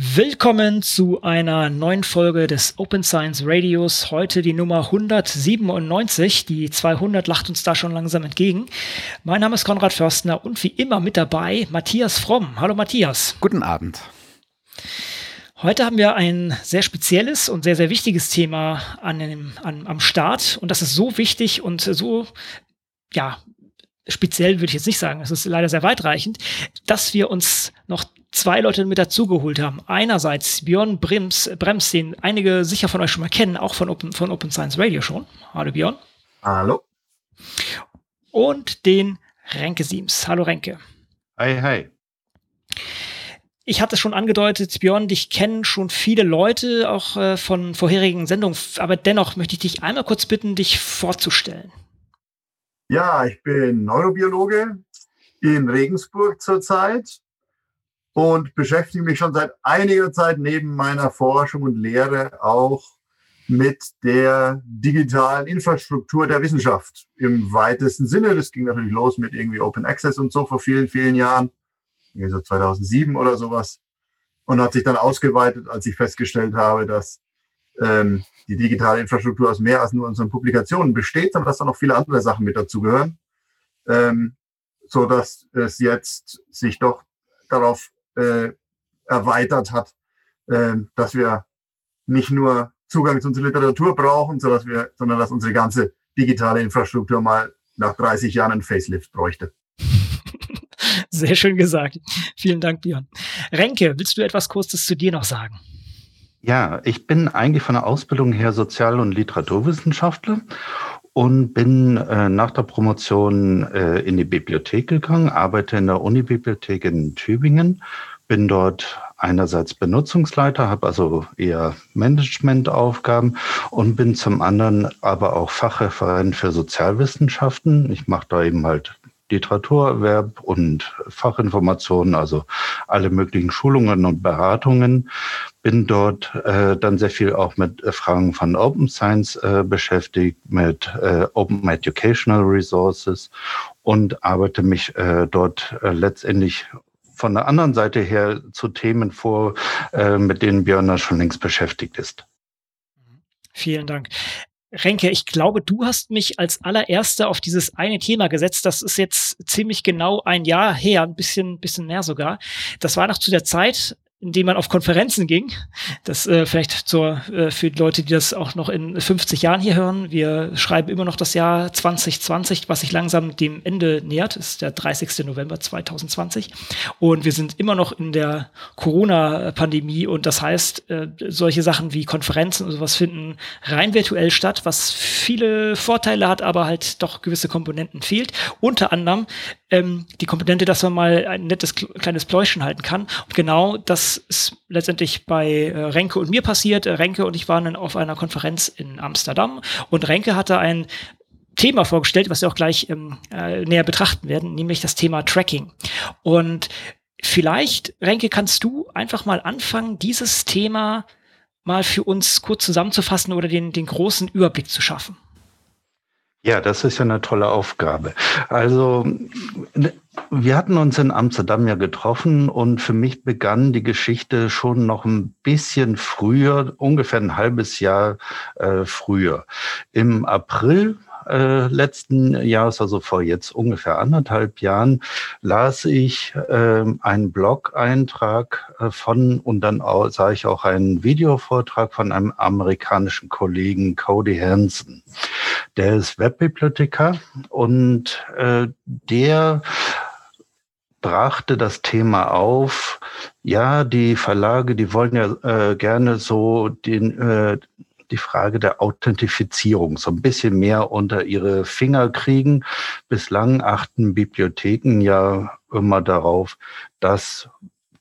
Willkommen zu einer neuen Folge des Open Science Radios. Heute die Nummer 197. Die 200 lacht uns da schon langsam entgegen. Mein Name ist Konrad Förstner und wie immer mit dabei Matthias Fromm. Hallo Matthias. Guten Abend. Heute haben wir ein sehr spezielles und sehr, sehr wichtiges Thema an dem, an, am Start. Und das ist so wichtig und so, ja, speziell würde ich jetzt nicht sagen, es ist leider sehr weitreichend, dass wir uns noch zwei Leute mit dazugeholt haben. Einerseits Björn Brems, Brems, den einige sicher von euch schon mal kennen, auch von Open, von Open Science Radio schon. Hallo Björn. Hallo. Und den Renke Siems. Hallo Renke. Hi, hi. Ich hatte es schon angedeutet, Björn, dich kennen schon viele Leute, auch äh, von vorherigen Sendungen, aber dennoch möchte ich dich einmal kurz bitten, dich vorzustellen. Ja, ich bin Neurobiologe in Regensburg zurzeit und beschäftige mich schon seit einiger Zeit neben meiner Forschung und Lehre auch mit der digitalen Infrastruktur der Wissenschaft im weitesten Sinne. Das ging natürlich los mit irgendwie Open Access und so vor vielen, vielen Jahren, so 2007 oder sowas, und hat sich dann ausgeweitet, als ich festgestellt habe, dass ähm, die digitale Infrastruktur aus mehr als nur unseren Publikationen besteht, sondern dass da noch viele andere Sachen mit dazugehören, ähm, so dass es jetzt sich doch darauf äh, erweitert hat, äh, dass wir nicht nur Zugang zu unserer Literatur brauchen, sondern dass, wir, sondern dass unsere ganze digitale Infrastruktur mal nach 30 Jahren ein Facelift bräuchte. Sehr schön gesagt. Vielen Dank, Björn. Renke, willst du etwas Kurzes zu dir noch sagen? Ja, ich bin eigentlich von der Ausbildung her Sozial- und Literaturwissenschaftler und bin äh, nach der Promotion äh, in die Bibliothek gegangen, arbeite in der Unibibliothek in Tübingen, bin dort einerseits Benutzungsleiter, habe also eher Managementaufgaben und bin zum anderen aber auch Fachreferent für Sozialwissenschaften. Ich mache da eben halt Literaturerwerb und Fachinformationen, also alle möglichen Schulungen und Beratungen. Bin dort äh, dann sehr viel auch mit äh, Fragen von Open Science äh, beschäftigt, mit äh, Open Educational Resources und arbeite mich äh, dort äh, letztendlich von der anderen Seite her zu Themen vor, äh, mit denen Björn schon längst beschäftigt ist. Vielen Dank. Renke, ich glaube, du hast mich als allererster auf dieses eine Thema gesetzt. Das ist jetzt ziemlich genau ein Jahr her, ein bisschen, bisschen mehr sogar. Das war noch zu der Zeit, in dem man auf Konferenzen ging. Das äh, vielleicht zur, äh, für die Leute, die das auch noch in 50 Jahren hier hören. Wir schreiben immer noch das Jahr 2020, was sich langsam dem Ende nähert. Das ist der 30. November 2020. Und wir sind immer noch in der Corona-Pandemie. Und das heißt, äh, solche Sachen wie Konferenzen und sowas finden rein virtuell statt, was viele Vorteile hat, aber halt doch gewisse Komponenten fehlt. Unter anderem ähm, die Komponente, dass man mal ein nettes kleines Pläuschen halten kann. Und genau das ist letztendlich bei äh, Renke und mir passiert. Äh, Renke und ich waren dann auf einer Konferenz in Amsterdam und Renke hatte ein Thema vorgestellt, was wir auch gleich ähm, äh, näher betrachten werden, nämlich das Thema Tracking. Und vielleicht, Renke, kannst du einfach mal anfangen, dieses Thema mal für uns kurz zusammenzufassen oder den, den großen Überblick zu schaffen. Ja, das ist ja eine tolle Aufgabe. Also wir hatten uns in Amsterdam ja getroffen und für mich begann die Geschichte schon noch ein bisschen früher, ungefähr ein halbes Jahr äh, früher. Im April äh, letzten Jahres, also vor jetzt ungefähr anderthalb Jahren, las ich äh, einen Blog-Eintrag äh, von und dann auch, sah ich auch einen Videovortrag von einem amerikanischen Kollegen, Cody Hansen. Der ist Webbibliothekar und äh, der brachte das Thema auf, ja, die Verlage, die wollen ja äh, gerne so den, äh, die Frage der Authentifizierung so ein bisschen mehr unter ihre Finger kriegen. Bislang achten Bibliotheken ja immer darauf, dass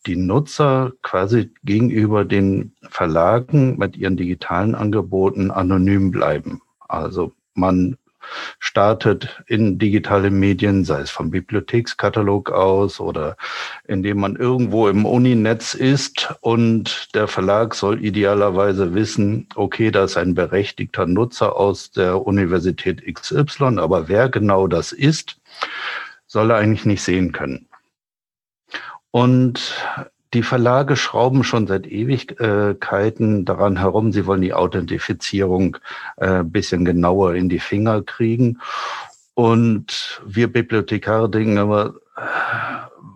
die Nutzer quasi gegenüber den Verlagen mit ihren digitalen Angeboten anonym bleiben. Also man startet in digitale Medien, sei es vom Bibliothekskatalog aus oder indem man irgendwo im Uninetz ist und der Verlag soll idealerweise wissen, okay, da ist ein berechtigter Nutzer aus der Universität XY, aber wer genau das ist, soll er eigentlich nicht sehen können. Und die Verlage schrauben schon seit Ewigkeiten daran herum. Sie wollen die Authentifizierung äh, bisschen genauer in die Finger kriegen. Und wir Bibliothekare denken aber,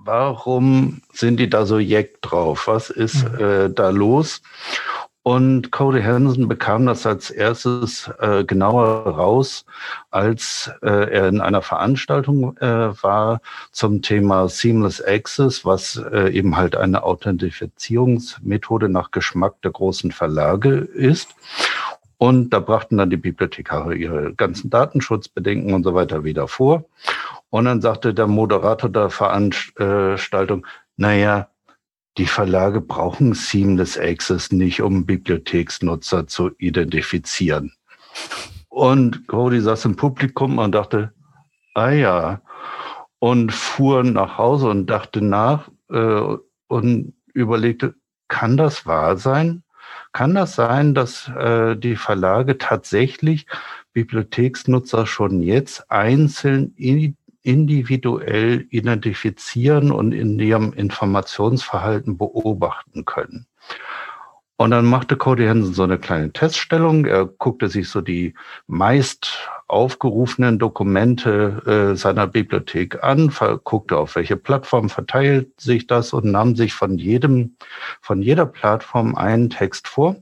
warum sind die da so jeck drauf? Was ist mhm. äh, da los? Und Cody Hansen bekam das als erstes äh, genauer raus, als äh, er in einer Veranstaltung äh, war zum Thema Seamless Access, was äh, eben halt eine Authentifizierungsmethode nach Geschmack der großen Verlage ist. Und da brachten dann die Bibliothekare ihre ganzen Datenschutzbedenken und so weiter wieder vor. Und dann sagte der Moderator der Veranstaltung, naja, die Verlage brauchen Seamless Access nicht, um Bibliotheksnutzer zu identifizieren. Und Cody saß im Publikum und dachte, ah ja, und fuhr nach Hause und dachte nach äh, und überlegte, kann das wahr sein? Kann das sein, dass äh, die Verlage tatsächlich Bibliotheksnutzer schon jetzt einzeln individuell identifizieren und in ihrem Informationsverhalten beobachten können. Und dann machte Cody Hansen so eine kleine Teststellung. Er guckte sich so die meist aufgerufenen Dokumente äh, seiner Bibliothek an, guckte auf welche Plattform verteilt sich das und nahm sich von jedem, von jeder Plattform einen Text vor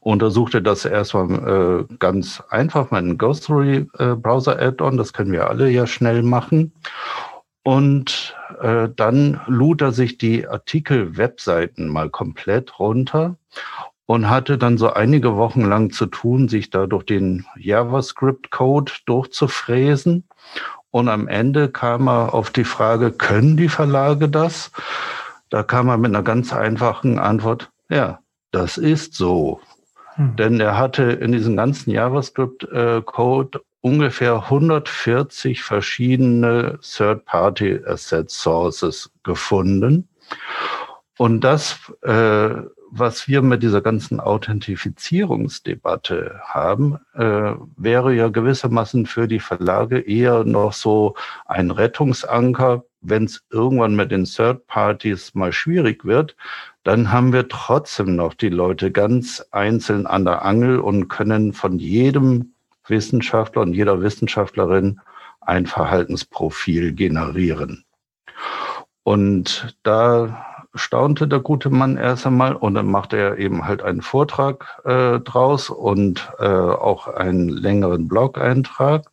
untersuchte das erstmal äh, ganz einfach mit einem Ghostory äh, Browser Add-on. Das können wir alle ja schnell machen. Und äh, dann lud er sich die Artikel-Webseiten mal komplett runter und hatte dann so einige Wochen lang zu tun, sich da durch den JavaScript-Code durchzufräsen. Und am Ende kam er auf die Frage, können die Verlage das? Da kam er mit einer ganz einfachen Antwort, ja, das ist so. Hm. Denn er hatte in diesem ganzen JavaScript-Code ungefähr 140 verschiedene Third-Party Asset Sources gefunden. Und das, äh, was wir mit dieser ganzen Authentifizierungsdebatte haben, äh, wäre ja gewissermaßen für die Verlage eher noch so ein Rettungsanker, wenn es irgendwann mit den Third Parties mal schwierig wird, dann haben wir trotzdem noch die Leute ganz einzeln an der Angel und können von jedem Wissenschaftler und jeder Wissenschaftlerin ein Verhaltensprofil generieren. Und da staunte der gute Mann erst einmal und dann machte er eben halt einen Vortrag äh, draus und äh, auch einen längeren Blog-Eintrag.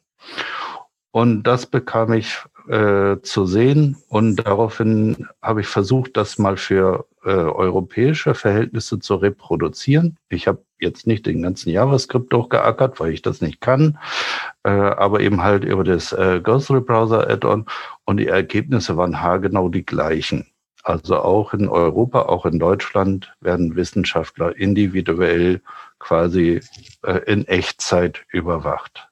Und das bekam ich äh, zu sehen. Und daraufhin habe ich versucht, das mal für äh, europäische Verhältnisse zu reproduzieren. Ich habe jetzt nicht den ganzen JavaScript durchgeackert, weil ich das nicht kann, äh, aber eben halt über das äh, Ghostly Browser Add-on und die Ergebnisse waren haargenau die gleichen. Also auch in Europa, auch in Deutschland werden Wissenschaftler individuell quasi äh, in Echtzeit überwacht.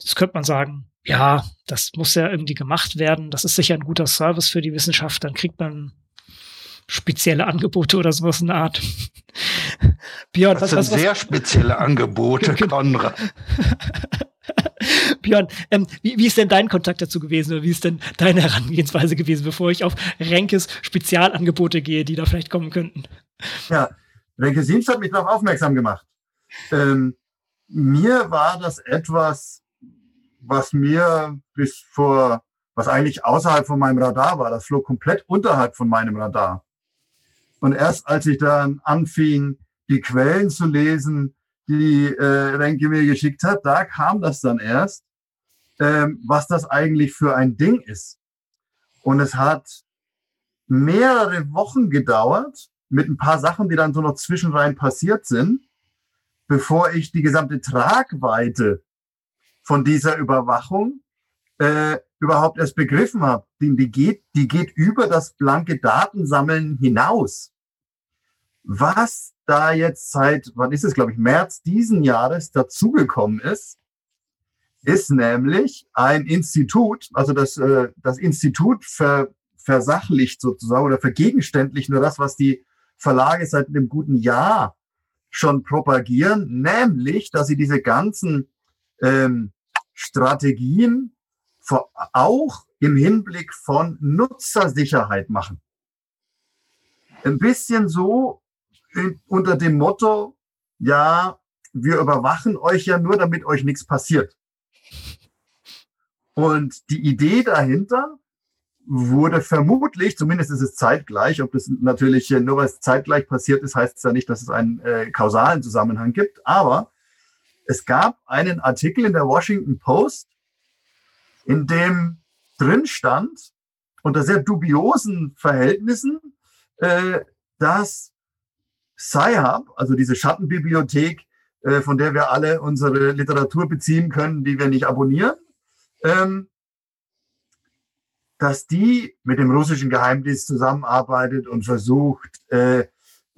Das könnte man sagen, ja, das muss ja irgendwie gemacht werden. Das ist sicher ein guter Service für die Wissenschaft. Dann kriegt man spezielle Angebote oder sowas in der Art. Björn, das was, sind was, was, sehr spezielle Angebote, genau. Konrad. Björn, ähm, wie, wie ist denn dein Kontakt dazu gewesen oder wie ist denn deine Herangehensweise gewesen, bevor ich auf Renkes Spezialangebote gehe, die da vielleicht kommen könnten? Ja, Renke Siemst hat mich darauf aufmerksam gemacht. Ähm, mir war das etwas was mir bis vor, was eigentlich außerhalb von meinem Radar war, das flog komplett unterhalb von meinem Radar. Und erst als ich dann anfing, die Quellen zu lesen, die äh, Renke mir geschickt hat, da kam das dann erst, ähm, was das eigentlich für ein Ding ist. Und es hat mehrere Wochen gedauert, mit ein paar Sachen, die dann so noch zwischenrein passiert sind, bevor ich die gesamte Tragweite von dieser Überwachung äh, überhaupt erst begriffen habe. Die, die, geht, die geht über das blanke Datensammeln hinaus. Was da jetzt seit, wann ist es, glaube ich, März diesen Jahres dazugekommen ist, ist nämlich ein Institut, also das, äh, das Institut ver, versachlicht sozusagen oder vergegenständlich nur das, was die Verlage seit einem guten Jahr schon propagieren, nämlich, dass sie diese ganzen ähm, Strategien vor, auch im Hinblick von Nutzersicherheit machen. Ein bisschen so in, unter dem Motto, ja, wir überwachen euch ja nur, damit euch nichts passiert. Und die Idee dahinter wurde vermutlich, zumindest ist es zeitgleich, ob das natürlich nur weil es zeitgleich passiert ist, heißt es ja nicht, dass es einen äh, kausalen Zusammenhang gibt, aber es gab einen Artikel in der Washington Post, in dem drin stand, unter sehr dubiosen Verhältnissen, äh, dass Sci-Hub, also diese Schattenbibliothek, äh, von der wir alle unsere Literatur beziehen können, die wir nicht abonnieren, ähm, dass die mit dem russischen Geheimdienst zusammenarbeitet und versucht, äh,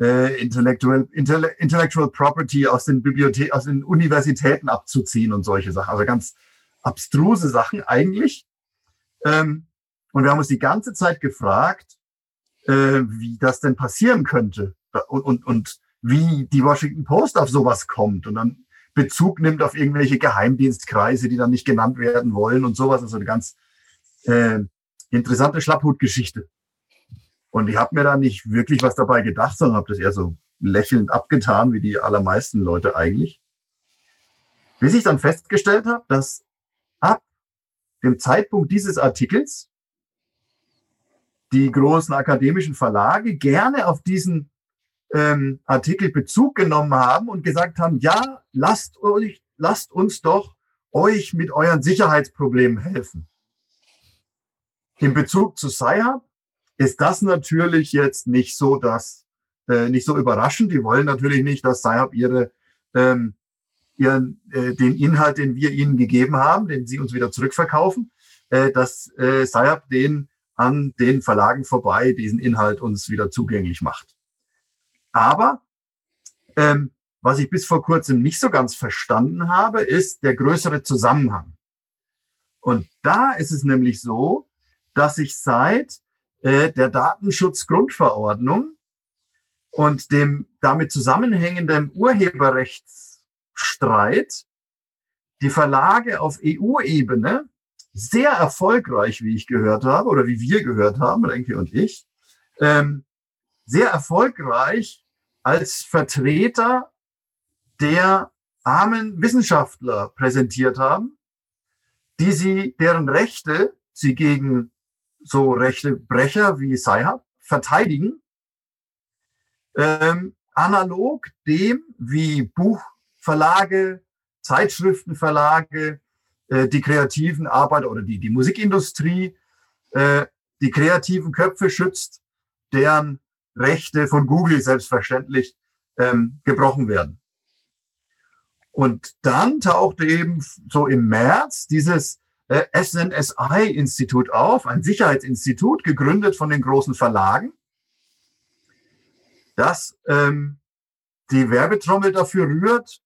äh, Intellectual, Intellectual Property aus den Bibliotheken, aus den Universitäten abzuziehen und solche Sachen. Also ganz abstruse Sachen eigentlich. Ähm, und wir haben uns die ganze Zeit gefragt, äh, wie das denn passieren könnte und, und, und wie die Washington Post auf sowas kommt und dann Bezug nimmt auf irgendwelche Geheimdienstkreise, die dann nicht genannt werden wollen und sowas. Also eine ganz äh, interessante Schlapphutgeschichte. Und ich habe mir da nicht wirklich was dabei gedacht, sondern habe das eher so lächelnd abgetan, wie die allermeisten Leute eigentlich. Bis ich dann festgestellt habe, dass ab dem Zeitpunkt dieses Artikels die großen akademischen Verlage gerne auf diesen ähm, Artikel Bezug genommen haben und gesagt haben, ja, lasst euch, lasst uns doch euch mit euren Sicherheitsproblemen helfen. In Bezug zu Sci-Hub ist das natürlich jetzt nicht so, dass äh, nicht so überraschend. Die wollen natürlich nicht, dass Sci-Hub ihre ähm, ihren, äh, den Inhalt, den wir ihnen gegeben haben, den sie uns wieder zurückverkaufen, äh, dass äh, Sci-Hub den an den Verlagen vorbei diesen Inhalt uns wieder zugänglich macht. Aber ähm, was ich bis vor kurzem nicht so ganz verstanden habe, ist der größere Zusammenhang. Und da ist es nämlich so, dass ich seit äh, der Datenschutzgrundverordnung und dem damit zusammenhängenden Urheberrechtsstreit die Verlage auf EU-Ebene sehr erfolgreich, wie ich gehört habe, oder wie wir gehört haben, Renke und ich, ähm, sehr erfolgreich als Vertreter der armen Wissenschaftler präsentiert haben, die sie, deren Rechte sie gegen so rechte Brecher wie Sci-Hub verteidigen, ähm, analog dem, wie Buchverlage, Zeitschriftenverlage, äh, die kreativen Arbeiter oder die, die Musikindustrie, äh, die kreativen Köpfe schützt, deren Rechte von Google selbstverständlich ähm, gebrochen werden. Und dann tauchte eben so im März dieses SNSI-Institut auf, ein Sicherheitsinstitut, gegründet von den großen Verlagen, das ähm, die Werbetrommel dafür rührt,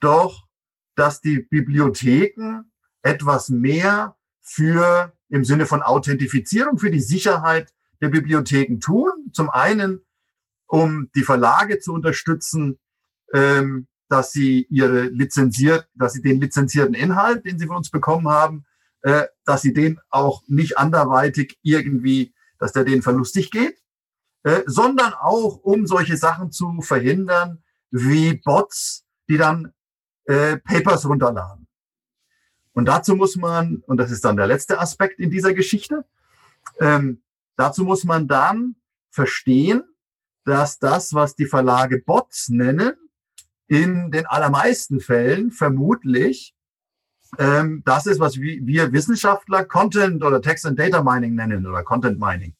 doch dass die Bibliotheken etwas mehr für im Sinne von Authentifizierung für die Sicherheit der Bibliotheken tun. Zum einen, um die Verlage zu unterstützen, ähm, dass sie ihre lizenziert, dass sie den lizenzierten Inhalt, den sie von uns bekommen haben, äh, dass sie den auch nicht anderweitig irgendwie, dass der denen verlustig geht, äh, sondern auch um solche Sachen zu verhindern wie Bots, die dann äh, Papers runterladen. Und dazu muss man, und das ist dann der letzte Aspekt in dieser Geschichte, ähm, dazu muss man dann verstehen, dass das, was die Verlage Bots nennen, in den allermeisten Fällen vermutlich ähm, das ist, was wir Wissenschaftler Content oder Text and Data Mining nennen oder Content Mining.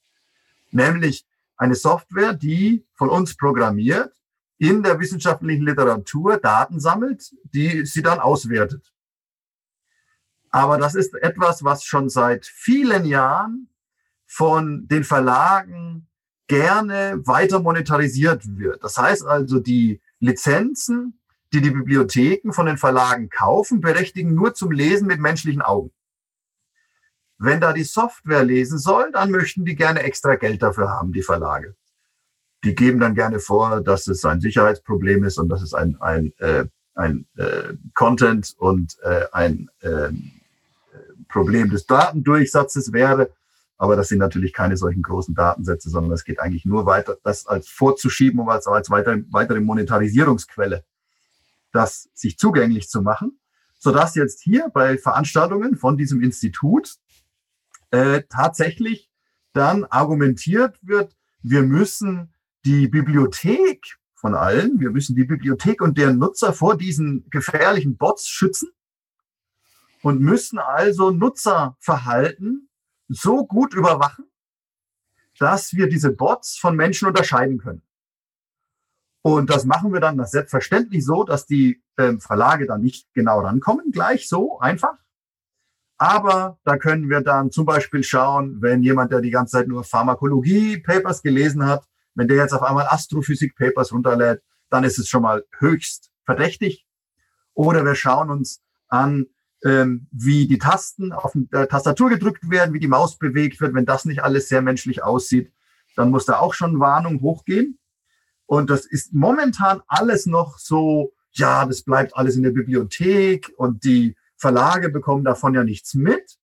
Nämlich eine Software, die von uns programmiert, in der wissenschaftlichen Literatur Daten sammelt, die sie dann auswertet. Aber das ist etwas, was schon seit vielen Jahren von den Verlagen gerne weiter monetarisiert wird. Das heißt also, die Lizenzen die die Bibliotheken von den Verlagen kaufen, berechtigen nur zum Lesen mit menschlichen Augen. Wenn da die Software lesen soll, dann möchten die gerne extra Geld dafür haben, die Verlage. Die geben dann gerne vor, dass es ein Sicherheitsproblem ist und dass es ein, ein, äh, ein äh, Content und äh, ein äh, Problem des Datendurchsatzes wäre. Aber das sind natürlich keine solchen großen Datensätze, sondern es geht eigentlich nur weiter, das als vorzuschieben, um als, als weitere, weitere Monetarisierungsquelle das sich zugänglich zu machen, sodass jetzt hier bei Veranstaltungen von diesem Institut äh, tatsächlich dann argumentiert wird, wir müssen die Bibliothek von allen, wir müssen die Bibliothek und deren Nutzer vor diesen gefährlichen Bots schützen und müssen also Nutzerverhalten so gut überwachen, dass wir diese Bots von Menschen unterscheiden können. Und das machen wir dann das selbstverständlich so, dass die ähm, Verlage dann nicht genau rankommen, gleich so einfach. Aber da können wir dann zum Beispiel schauen, wenn jemand, der die ganze Zeit nur Pharmakologie-Papers gelesen hat, wenn der jetzt auf einmal Astrophysik-Papers runterlädt, dann ist es schon mal höchst verdächtig. Oder wir schauen uns an, ähm, wie die Tasten auf der Tastatur gedrückt werden, wie die Maus bewegt wird. Wenn das nicht alles sehr menschlich aussieht, dann muss da auch schon Warnung hochgehen. Und das ist momentan alles noch so, ja, das bleibt alles in der Bibliothek und die Verlage bekommen davon ja nichts mit.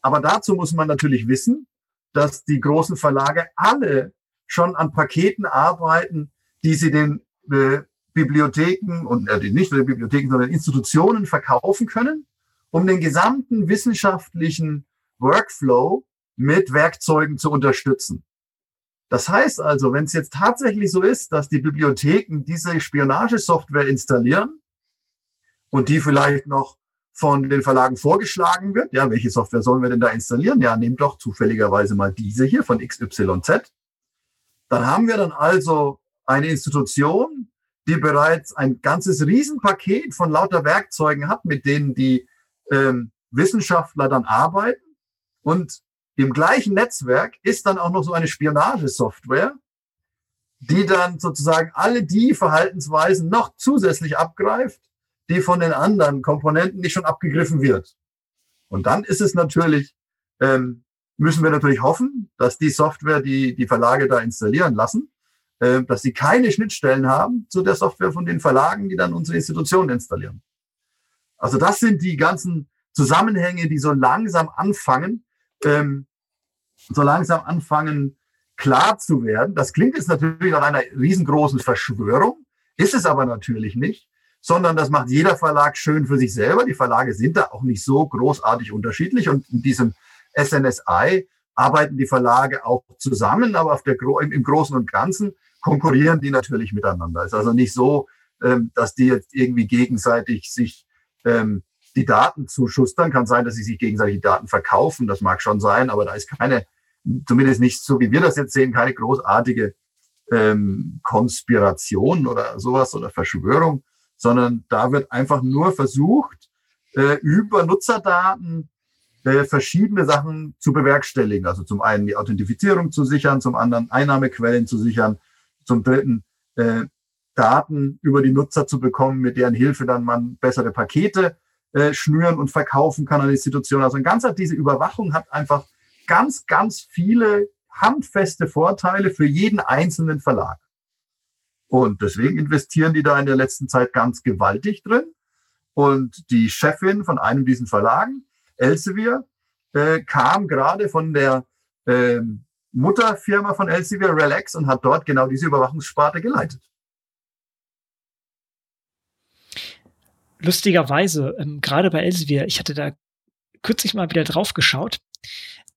Aber dazu muss man natürlich wissen, dass die großen Verlage alle schon an Paketen arbeiten, die sie den äh, Bibliotheken und äh, nicht nur den Bibliotheken, sondern Institutionen verkaufen können, um den gesamten wissenschaftlichen Workflow mit Werkzeugen zu unterstützen. Das heißt also, wenn es jetzt tatsächlich so ist, dass die Bibliotheken diese Spionagesoftware installieren und die vielleicht noch von den Verlagen vorgeschlagen wird, ja, welche Software sollen wir denn da installieren? Ja, nehmt doch zufälligerweise mal diese hier von XYZ. Dann haben wir dann also eine Institution, die bereits ein ganzes Riesenpaket von lauter Werkzeugen hat, mit denen die ähm, Wissenschaftler dann arbeiten. Und im gleichen Netzwerk ist dann auch noch so eine Spionagesoftware, die dann sozusagen alle die Verhaltensweisen noch zusätzlich abgreift, die von den anderen Komponenten nicht schon abgegriffen wird. Und dann ist es natürlich, ähm, müssen wir natürlich hoffen, dass die Software, die die Verlage da installieren lassen, äh, dass sie keine Schnittstellen haben zu der Software von den Verlagen, die dann unsere Institutionen installieren. Also das sind die ganzen Zusammenhänge, die so langsam anfangen, ähm, so langsam anfangen klar zu werden. Das klingt jetzt natürlich nach einer riesengroßen Verschwörung, ist es aber natürlich nicht, sondern das macht jeder Verlag schön für sich selber. Die Verlage sind da auch nicht so großartig unterschiedlich und in diesem SNSI arbeiten die Verlage auch zusammen, aber auf der, im Großen und Ganzen konkurrieren die natürlich miteinander. Es ist also nicht so, ähm, dass die jetzt irgendwie gegenseitig sich ähm, die Daten zuschustern. Kann sein, dass sie sich gegenseitig die Daten verkaufen. Das mag schon sein, aber da ist keine, zumindest nicht so, wie wir das jetzt sehen, keine großartige ähm, Konspiration oder sowas oder Verschwörung, sondern da wird einfach nur versucht, äh, über Nutzerdaten äh, verschiedene Sachen zu bewerkstelligen. Also zum einen die Authentifizierung zu sichern, zum anderen Einnahmequellen zu sichern, zum dritten äh, Daten über die Nutzer zu bekommen, mit deren Hilfe dann man bessere Pakete äh, schnüren und verkaufen kann an Institutionen. Also ein ganzer, diese Überwachung hat einfach ganz, ganz viele handfeste Vorteile für jeden einzelnen Verlag. Und deswegen investieren die da in der letzten Zeit ganz gewaltig drin. Und die Chefin von einem diesen Verlagen, Elsevier, äh, kam gerade von der äh, Mutterfirma von Elsevier, Relax, und hat dort genau diese Überwachungssparte geleitet. Lustigerweise, ähm, gerade bei Elsevier, ich hatte da kürzlich mal wieder drauf geschaut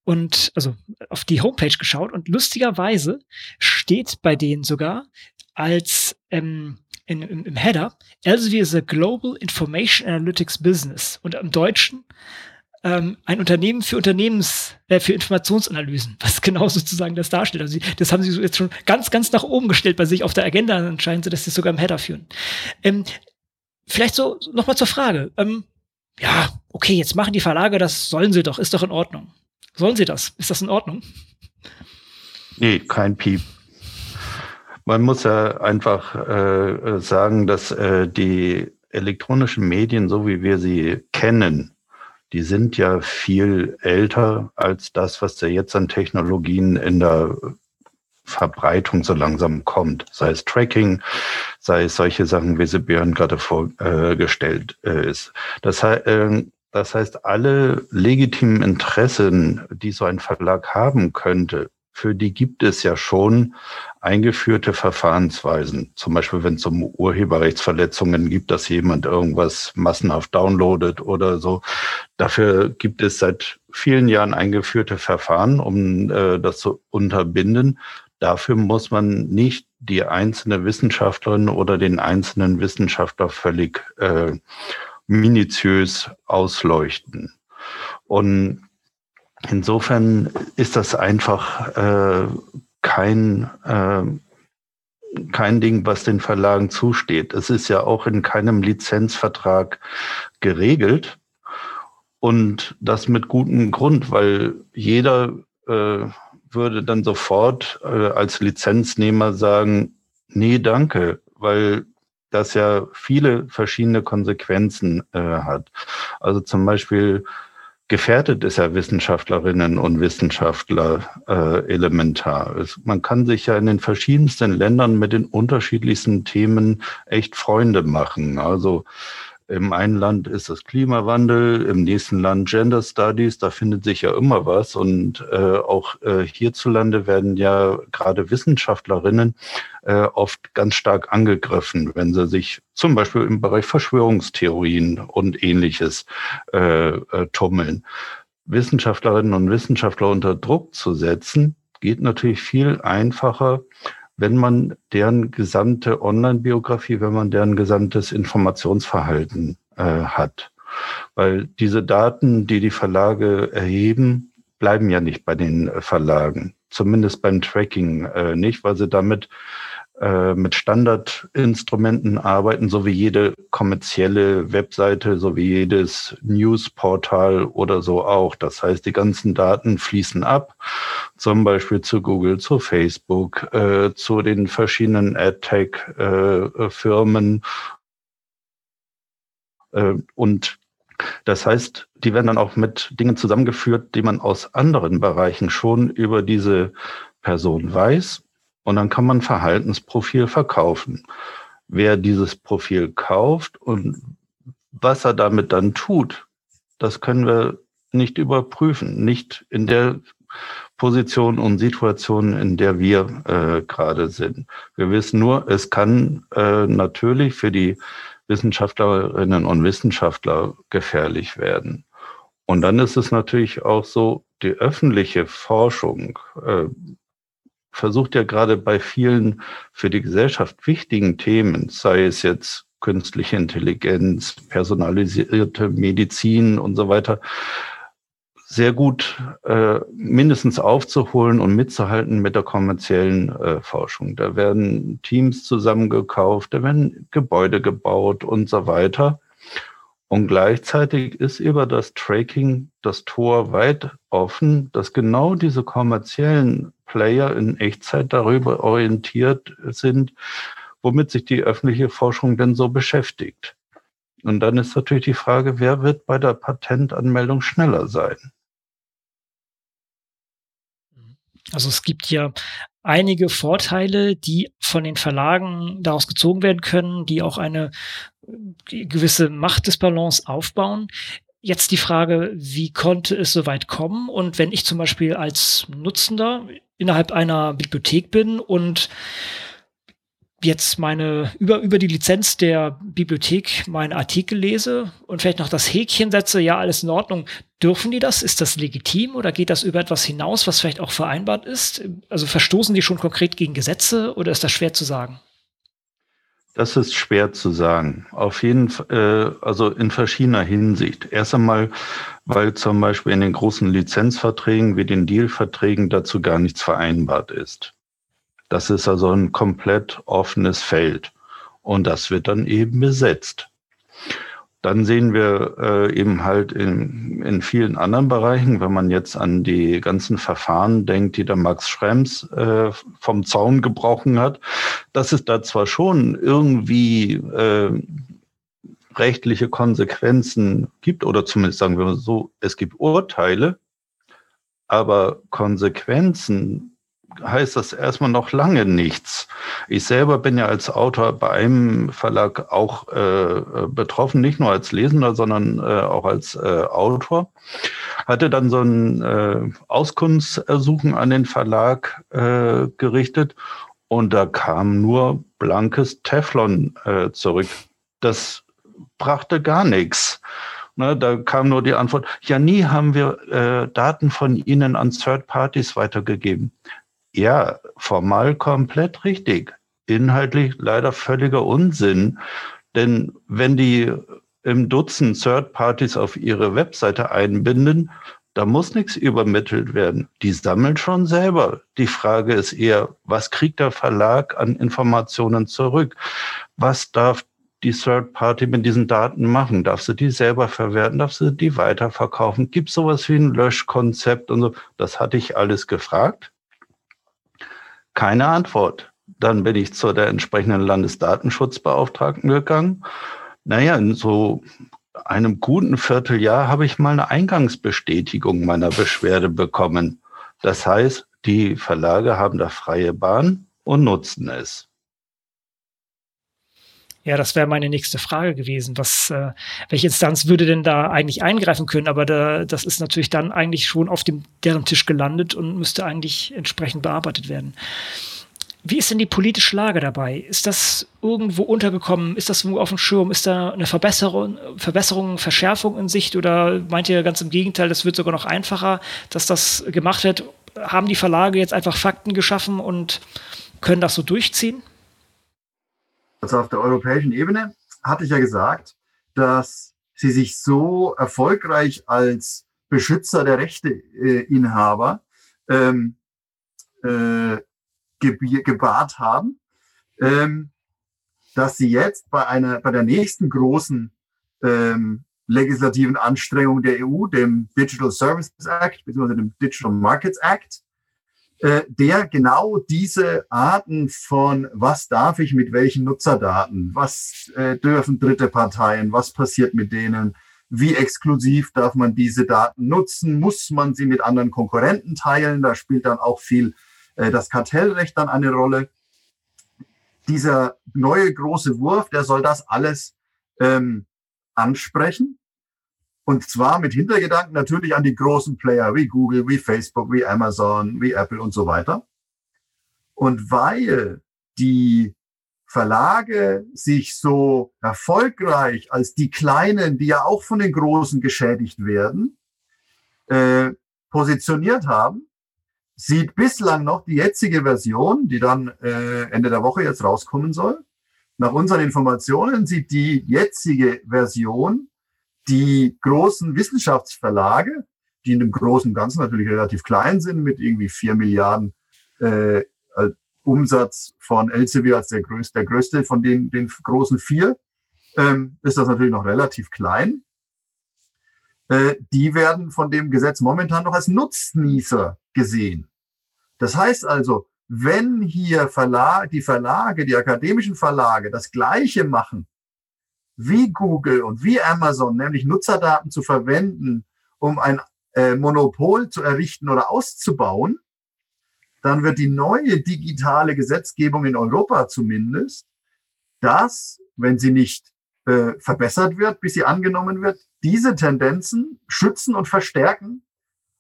und also auf die Homepage geschaut und lustigerweise steht bei denen sogar als ähm, in, im, im Header, Elsevier is a Global Information Analytics Business und im Deutschen ähm, ein Unternehmen für Unternehmens, äh, für Informationsanalysen, was genau sozusagen das darstellt. Also das haben sie jetzt schon ganz, ganz nach oben gestellt bei sich auf der Agenda anscheinend, dass sie es sogar im Header führen. Ähm, vielleicht so nochmal zur Frage. Ähm, ja, okay, jetzt machen die Verlage das, sollen sie doch, ist doch in Ordnung. Sollen sie das? Ist das in Ordnung? Nee, kein Piep. Man muss ja einfach äh, sagen, dass äh, die elektronischen Medien, so wie wir sie kennen, die sind ja viel älter als das, was da jetzt an Technologien in der Verbreitung so langsam kommt. Sei es Tracking, sei es solche Sachen, wie sie Björn gerade vorgestellt äh, ist. Das, äh, Das heißt, alle legitimen Interessen, die so ein Verlag haben könnte, für die gibt es ja schon eingeführte Verfahrensweisen. Zum Beispiel, wenn es um Urheberrechtsverletzungen gibt, dass jemand irgendwas massenhaft downloadet oder so. Dafür gibt es seit vielen Jahren eingeführte Verfahren, um äh, das zu unterbinden. Dafür muss man nicht die einzelne Wissenschaftlerin oder den einzelnen Wissenschaftler völlig äh, minutiös ausleuchten. Und insofern ist das einfach äh, kein, äh, kein Ding, was den Verlagen zusteht. Es ist ja auch in keinem Lizenzvertrag geregelt. Und das mit gutem Grund, weil jeder äh, würde dann sofort äh, als Lizenznehmer sagen, nee, danke, weil das ja viele verschiedene Konsequenzen äh, hat. Also zum Beispiel gefährdet es ja Wissenschaftlerinnen und Wissenschaftler äh, elementar. Es, man kann sich ja in den verschiedensten Ländern mit den unterschiedlichsten Themen echt Freunde machen. Also im einen Land ist es Klimawandel, im nächsten Land Gender Studies, da findet sich ja immer was. Und äh, auch äh, hierzulande werden ja gerade Wissenschaftlerinnen äh, oft ganz stark angegriffen, wenn sie sich zum Beispiel im Bereich Verschwörungstheorien und ähnliches äh, äh, tummeln. Wissenschaftlerinnen und Wissenschaftler unter Druck zu setzen, geht natürlich viel einfacher, wenn man deren gesamte Online-Biografie, wenn man deren gesamtes Informationsverhalten äh, hat. Weil diese Daten, die die Verlage erheben, bleiben ja nicht bei den Verlagen. Zumindest beim Tracking äh, nicht, weil sie damit äh, mit Standardinstrumenten arbeiten, so wie jede kommerzielle Webseite, so wie jedes Newsportal oder so auch. Das heißt, die ganzen Daten fließen ab, zum Beispiel zu Google, zu Facebook, äh, zu den verschiedenen AdTech-Firmen. Äh, äh, und das heißt, die werden dann auch mit Dingen zusammengeführt, die man aus anderen Bereichen schon über diese Person weiß und dann kann man Verhaltensprofil verkaufen. Wer dieses Profil kauft und was er damit dann tut, das können wir nicht überprüfen, nicht in der Position und Situation, in der wir äh, gerade sind. Wir wissen nur, es kann äh, natürlich für die Wissenschaftlerinnen und Wissenschaftler gefährlich werden. Und dann ist es natürlich auch so, die öffentliche Forschung, äh, versucht ja gerade bei vielen für die Gesellschaft wichtigen Themen, sei es jetzt künstliche Intelligenz, personalisierte Medizin und so weiter, sehr gut äh, mindestens aufzuholen und mitzuhalten mit der kommerziellen äh, Forschung. Da werden Teams zusammengekauft, da werden Gebäude gebaut und so weiter. Und gleichzeitig ist über das Tracking das Tor weit offen, dass genau diese kommerziellen Player in Echtzeit darüber orientiert sind, womit sich die öffentliche Forschung denn so beschäftigt. Und dann ist natürlich die Frage, wer wird bei der Patentanmeldung schneller sein? Also es gibt ja einige Vorteile, die von den Verlagen daraus gezogen werden können, die auch eine gewisse Machtdisbalance aufbauen. Jetzt die Frage, wie konnte es so weit kommen? Und wenn ich zum Beispiel als Nutzender innerhalb einer Bibliothek bin und jetzt meine über über die Lizenz der Bibliothek meinen Artikel lese und vielleicht noch das Häkchen setze, ja, alles in Ordnung. Dürfen die das? Ist das legitim oder geht das über etwas hinaus, was vielleicht auch vereinbart ist? Also verstoßen die schon konkret gegen Gesetze oder ist das schwer zu sagen? Das ist schwer zu sagen. Auf jeden Fall, äh, also in verschiedener Hinsicht. Erst einmal, weil zum Beispiel in den großen Lizenzverträgen wie den Dealverträgen dazu gar nichts vereinbart ist. Das ist also ein komplett offenes Feld. Und das wird dann eben besetzt. Dann sehen wir äh, eben halt in, in vielen anderen Bereichen, wenn man jetzt an die ganzen Verfahren denkt, die der Max Schrems äh, vom Zaun gebrochen hat, dass es da zwar schon irgendwie äh, rechtliche Konsequenzen gibt, oder zumindest sagen wir mal so, es gibt Urteile, aber Konsequenzen heißt das erstmal noch lange nichts. Ich selber bin ja als Autor bei einem Verlag auch äh, betroffen, nicht nur als Lesender, sondern äh, auch als äh, Autor. Hatte dann so ein äh, Auskunftsersuchen an den Verlag äh, gerichtet und da kam nur blankes Teflon äh, zurück. Das brachte gar nichts. Ne, da kam nur die Antwort, ja, nie haben wir äh, Daten von Ihnen an Third Parties weitergegeben. Ja, formal komplett richtig. Inhaltlich leider völliger Unsinn. Denn wenn die im Dutzend Third Parties auf ihre Webseite einbinden, da muss nichts übermittelt werden. Die sammeln schon selber. Die Frage ist eher, was kriegt der Verlag an Informationen zurück? Was darf die Third Party mit diesen Daten machen? Darf sie die selber verwerten? Darf sie die weiterverkaufen? Gibt es sowas wie ein Löschkonzept und so? Das hatte ich alles gefragt. Keine Antwort. Dann bin ich zu der entsprechenden Landesdatenschutzbeauftragten gegangen. Naja, in so einem guten Vierteljahr habe ich mal eine Eingangsbestätigung meiner Beschwerde bekommen. Das heißt, die Verlage haben da freie Bahn und nutzen es. Ja, das wäre meine nächste Frage gewesen. Was, äh, welche Instanz würde denn da eigentlich eingreifen können? Aber da, das ist natürlich dann eigentlich schon auf dem deren Tisch gelandet und müsste eigentlich entsprechend bearbeitet werden. Wie ist denn die politische Lage dabei? Ist das irgendwo untergekommen? Ist das irgendwo auf dem Schirm? Ist da eine Verbesserung, Verbesserung, Verschärfung in Sicht? Oder meint ihr ganz im Gegenteil, das wird sogar noch einfacher, dass das gemacht wird? Haben die Verlage jetzt einfach Fakten geschaffen und können das so durchziehen? Also auf der europäischen Ebene hatte ich ja gesagt, dass sie sich so erfolgreich als Beschützer der Rechteinhaber ähm, äh, gebahrt haben, ähm, dass sie jetzt bei einer, bei der nächsten großen ähm, legislativen Anstrengung der EU, dem Digital Services Act bzw. dem Digital Markets Act, äh, der genau diese Arten von, was darf ich mit welchen Nutzerdaten, was äh, dürfen dritte Parteien, was passiert mit denen, wie exklusiv darf man diese Daten nutzen, muss man sie mit anderen Konkurrenten teilen, da spielt dann auch viel äh, das Kartellrecht dann eine Rolle. Dieser neue große Wurf, der soll das alles ähm, ansprechen. Und zwar mit Hintergedanken natürlich an die großen Player wie Google, wie Facebook, wie Amazon, wie Apple und so weiter. Und weil die Verlage sich so erfolgreich als die Kleinen, die ja auch von den Großen geschädigt werden, äh, positioniert haben, sieht bislang noch die jetzige Version, die dann äh, Ende der Woche jetzt rauskommen soll. Nach unseren Informationen sieht die jetzige Version die großen Wissenschaftsverlage, die in dem großen Ganzen natürlich relativ klein sind, mit irgendwie vier Milliarden äh, Umsatz von Elsevier als der größte, der größte von den, den großen vier, ähm, ist das natürlich noch relativ klein. Äh, die werden von dem Gesetz momentan noch als Nutznießer gesehen. Das heißt also, wenn hier Verlag, die Verlage, die akademischen Verlage das Gleiche machen wie Google und wie Amazon, nämlich Nutzerdaten zu verwenden, um ein äh, Monopol zu errichten oder auszubauen, dann wird die neue digitale Gesetzgebung in Europa zumindest, dass, wenn sie nicht äh, verbessert wird, bis sie angenommen wird, diese Tendenzen schützen und verstärken,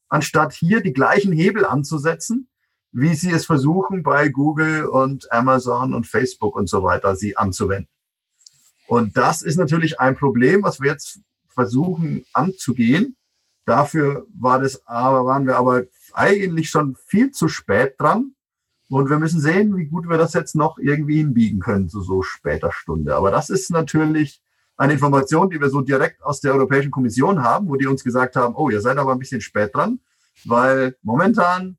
anstatt hier die gleichen Hebel anzusetzen, wie sie es versuchen bei Google und Amazon und Facebook und so weiter, sie anzuwenden. Und das ist natürlich ein Problem, was wir jetzt versuchen anzugehen. Dafür war das aber, waren wir aber eigentlich schon viel zu spät dran. Und wir müssen sehen, wie gut wir das jetzt noch irgendwie hinbiegen können zu so später Stunde. Aber das ist natürlich eine Information, die wir so direkt aus der Europäischen Kommission haben, wo die uns gesagt haben, oh, ihr seid aber ein bisschen spät dran, weil momentan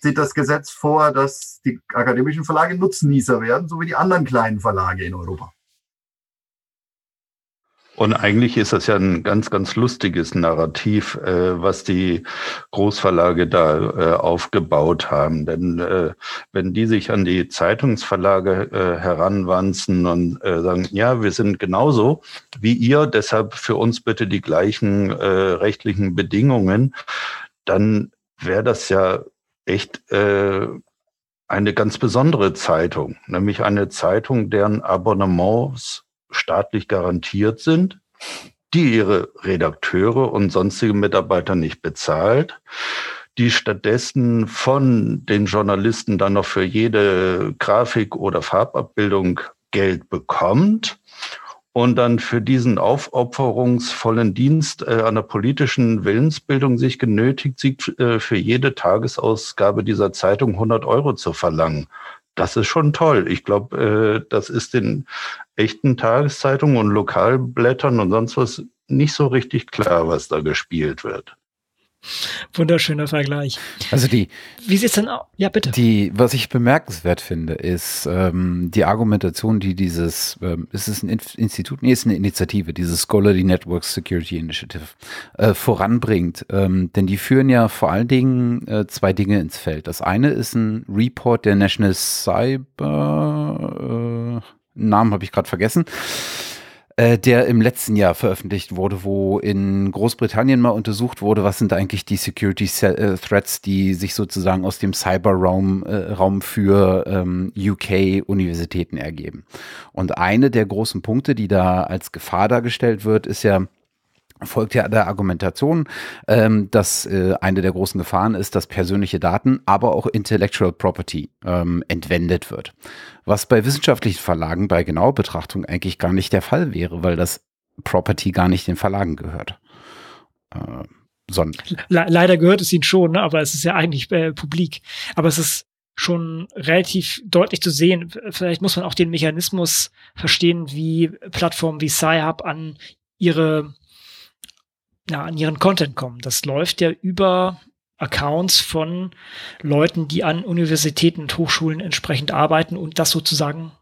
sieht das Gesetz vor, dass die akademischen Verlage Nutznießer werden, so wie die anderen kleinen Verlage in Europa. Und eigentlich ist das ja ein ganz, ganz lustiges Narrativ, äh, was die Großverlage da äh, aufgebaut haben. Denn äh, wenn die sich an die Zeitungsverlage äh, heranwanzen und äh, sagen, ja, wir sind genauso wie ihr, deshalb für uns bitte die gleichen äh, rechtlichen Bedingungen, dann wäre das ja echt eine ganz besondere Zeitung, nämlich eine Zeitung, deren Abonnements staatlich garantiert sind, die ihre Redakteure und sonstige Mitarbeiter nicht bezahlt, die stattdessen von den Journalisten dann noch für jede Grafik oder Farbabbildung Geld bekommt und dann für diesen aufopferungsvollen Dienst äh, an der politischen Willensbildung sich genötigt sieht, äh, für jede Tagesausgabe dieser Zeitung 100 Euro zu verlangen. Das ist schon toll. Ich glaube, äh, das ist den echten Tageszeitungen und Lokalblättern und sonst was nicht so richtig klar, was da gespielt wird. Wunderschöner Vergleich. Also die. Wie sieht's denn aus? Ja, bitte. Die, was ich bemerkenswert finde, ist ähm, die Argumentation, die dieses, ähm, ist es ein Institut, nee, ist eine Initiative, dieses Scholarly Network Security Initiative, äh, voranbringt. Ähm, denn die führen ja vor allen Dingen äh, zwei Dinge ins Feld. Das eine ist ein Report der National Cyber, äh, Namen habe ich gerade vergessen äh, der im letzten Jahr veröffentlicht wurde, wo in Großbritannien mal untersucht wurde, was sind eigentlich die Security äh, Threats, die sich sozusagen aus dem Cyberraum äh, Raum für ähm, UK-Universitäten ergeben. Und eine der großen Punkte, die da als Gefahr dargestellt wird, ist ja, folgt ja der Argumentation, ähm, dass äh, eine der großen Gefahren ist, dass persönliche Daten, aber auch Intellectual Property ähm, entwendet wird. Was bei wissenschaftlichen Verlagen bei genauer Betrachtung eigentlich gar nicht der Fall wäre, weil das Property gar nicht den Verlagen gehört. Äh, Le leider gehört es ihnen schon, ne? aber es ist ja eigentlich äh, publik. Aber es ist schon relativ deutlich zu sehen. Vielleicht muss man auch den Mechanismus verstehen, wie Plattformen wie Sci-Hub an ihre ja, an ihren Content kommen. Das läuft ja über Accounts von Leuten, die an Universitäten und Hochschulen entsprechend arbeiten und das sozusagen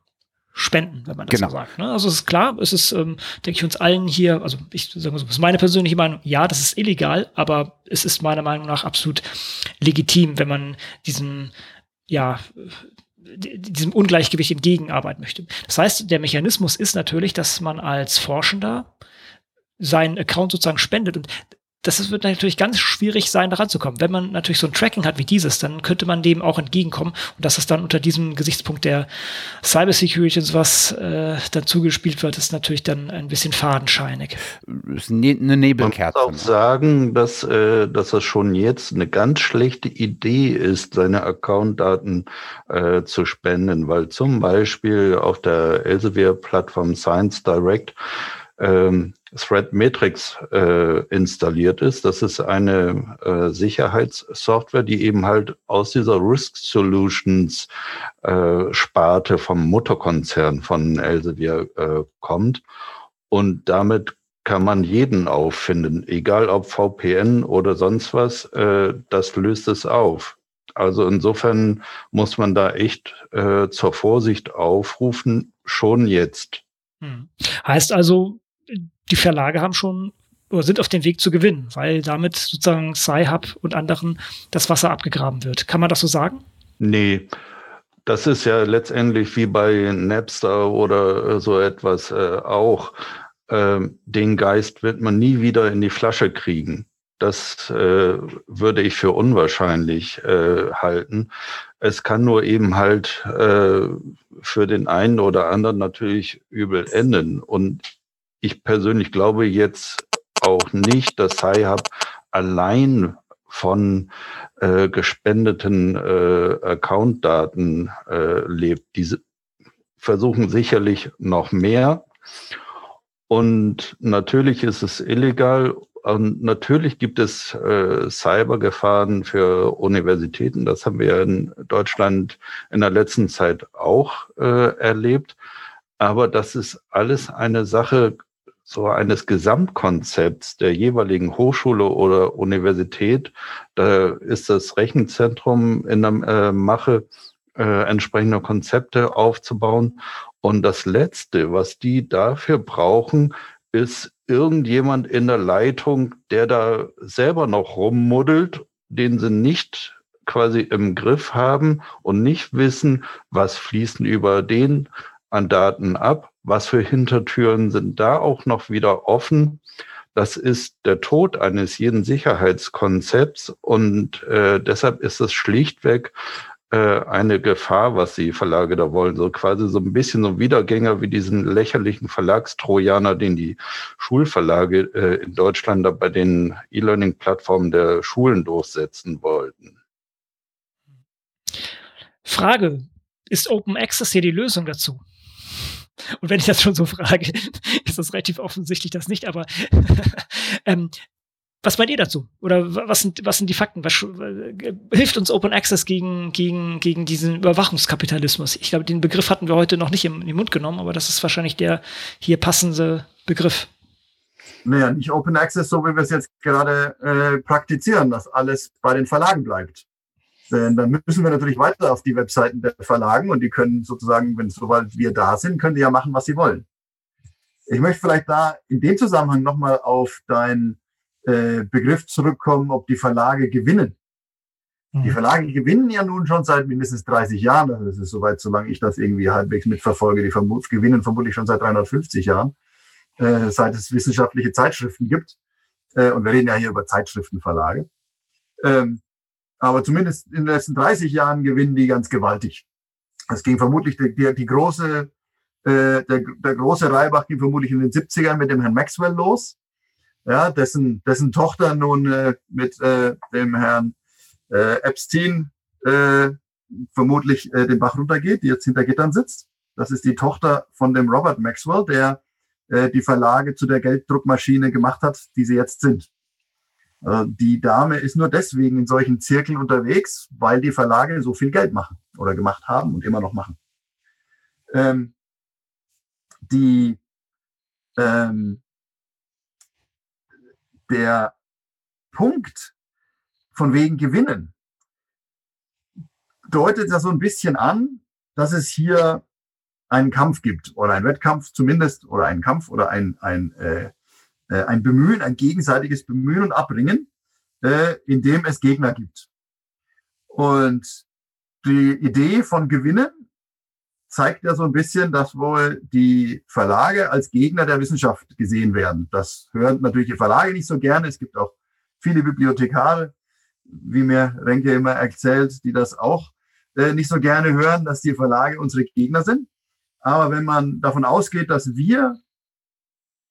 spenden, wenn man das genau. so sagt. Ne? Also es ist klar, es ist, ähm, denke ich, uns allen hier, also ich sage mal so, das ist meine persönliche Meinung, ja, das ist illegal, aber es ist meiner Meinung nach absolut legitim, wenn man diesen, ja, diesem Ungleichgewicht entgegenarbeiten möchte. Das heißt, der Mechanismus ist natürlich, dass man als Forschender seinen Account sozusagen spendet. Und das wird natürlich ganz schwierig sein, da ranzukommen. Wenn man natürlich so ein Tracking hat wie dieses, dann könnte man dem auch entgegenkommen und dass es dann unter diesem Gesichtspunkt der Cybersecurity und sowas äh, dann zugespielt wird, ist natürlich dann ein bisschen fadenscheinig. Das ist ne eine Nebelkerze. Man muss auch sagen, dass, äh, dass das schon jetzt eine ganz schlechte Idee ist, seine Accountdaten äh, zu spenden, weil zum Beispiel auf der Elsevier-Plattform Science Direct ähm, Threat Matrix äh, installiert ist. Das ist eine äh, Sicherheitssoftware, die eben halt aus dieser Risk Solutions äh, Sparte vom Mutterkonzern von Elsevier äh, kommt. Und damit kann man jeden auffinden, egal ob VPN oder sonst was, äh, das löst es auf. Also insofern muss man da echt äh, zur Vorsicht aufrufen, schon jetzt. Hm. Heißt also, die Verlage haben schon oder sind auf dem Weg zu gewinnen, weil damit sozusagen Sci-Hub und anderen das Wasser abgegraben wird. Kann man das so sagen? Nee. Das ist ja letztendlich wie bei Napster oder so etwas äh, auch. Ähm, den Geist wird man nie wieder in die Flasche kriegen. Das äh, würde ich für unwahrscheinlich äh, halten. Es kann nur eben halt äh, für den einen oder anderen natürlich übel enden. Und ich persönlich glaube jetzt auch nicht, dass Sci-Hub allein von äh, gespendeten äh, Account-Daten äh, lebt. Diese versuchen sicherlich noch mehr. Und natürlich ist es illegal. Und natürlich gibt es äh, Cybergefahren für Universitäten. Das haben wir in Deutschland in der letzten Zeit auch äh, erlebt. Aber das ist alles eine Sache so eines Gesamtkonzepts der jeweiligen Hochschule oder Universität. Da ist das Rechenzentrum in der äh, Mache, äh, entsprechende Konzepte aufzubauen. Und das Letzte, was die dafür brauchen, ist irgendjemand in der Leitung, der da selber noch rummuddelt, den sie nicht quasi im Griff haben und nicht wissen, was fließen über den an Daten ab, was für Hintertüren sind da auch noch wieder offen. Das ist der Tod eines jeden Sicherheitskonzepts und äh, deshalb ist es schlichtweg äh, eine Gefahr, was die Verlage da wollen. So quasi so ein bisschen so Wiedergänger wie diesen lächerlichen Verlagstrojaner, den die Schulverlage äh, in Deutschland da bei den E-Learning-Plattformen der Schulen durchsetzen wollten. Frage, ist Open Access hier die Lösung dazu? Und wenn ich das schon so frage, ist das relativ offensichtlich das nicht, aber ähm, was meint ihr dazu? Oder was sind, was sind die Fakten? Was, äh, hilft uns Open Access gegen, gegen, gegen diesen Überwachungskapitalismus? Ich glaube, den Begriff hatten wir heute noch nicht im, in den Mund genommen, aber das ist wahrscheinlich der hier passende Begriff. Naja, nicht Open Access, so wie wir es jetzt gerade äh, praktizieren, dass alles bei den Verlagen bleibt. Denn dann müssen wir natürlich weiter auf die Webseiten der Verlagen und die können sozusagen, wenn sobald wir da sind, können die ja machen, was sie wollen. Ich möchte vielleicht da in dem Zusammenhang nochmal auf dein äh, Begriff zurückkommen, ob die Verlage gewinnen. Mhm. Die Verlage gewinnen ja nun schon seit mindestens 30 Jahren. Also das ist soweit, solange ich das irgendwie halbwegs mitverfolge. Die verm gewinnen vermutlich schon seit 350 Jahren, äh, seit es wissenschaftliche Zeitschriften gibt. Äh, und wir reden ja hier über Zeitschriftenverlage. Ähm, aber zumindest in den letzten 30 Jahren gewinnen die ganz gewaltig. Es ging vermutlich die, die, die große, äh, der, der große Reibach ging vermutlich in den 70ern mit dem Herrn Maxwell los ja, dessen, dessen Tochter nun äh, mit äh, dem Herrn äh, Epstein äh, vermutlich äh, den Bach runtergeht, die jetzt hinter Gittern sitzt. Das ist die Tochter von dem Robert Maxwell, der äh, die Verlage zu der Gelddruckmaschine gemacht hat, die sie jetzt sind. Äh, die Dame ist nur deswegen in solchen Zirkeln unterwegs, weil die Verlage so viel Geld machen oder gemacht haben und immer noch machen. Ähm, die ähm, der Punkt von wegen Gewinnen deutet das so ein bisschen an, dass es hier einen Kampf gibt oder einen Wettkampf zumindest oder einen Kampf oder ein, ein, äh, äh, ein Bemühen, ein gegenseitiges Bemühen und Abbringen, äh, in dem es Gegner gibt. Und die Idee von Gewinnen zeigt ja so ein bisschen, dass wohl die Verlage als Gegner der Wissenschaft gesehen werden. Das hören natürlich die Verlage nicht so gerne. Es gibt auch viele Bibliothekare, wie mir Renke immer erzählt, die das auch äh, nicht so gerne hören, dass die Verlage unsere Gegner sind. Aber wenn man davon ausgeht, dass wir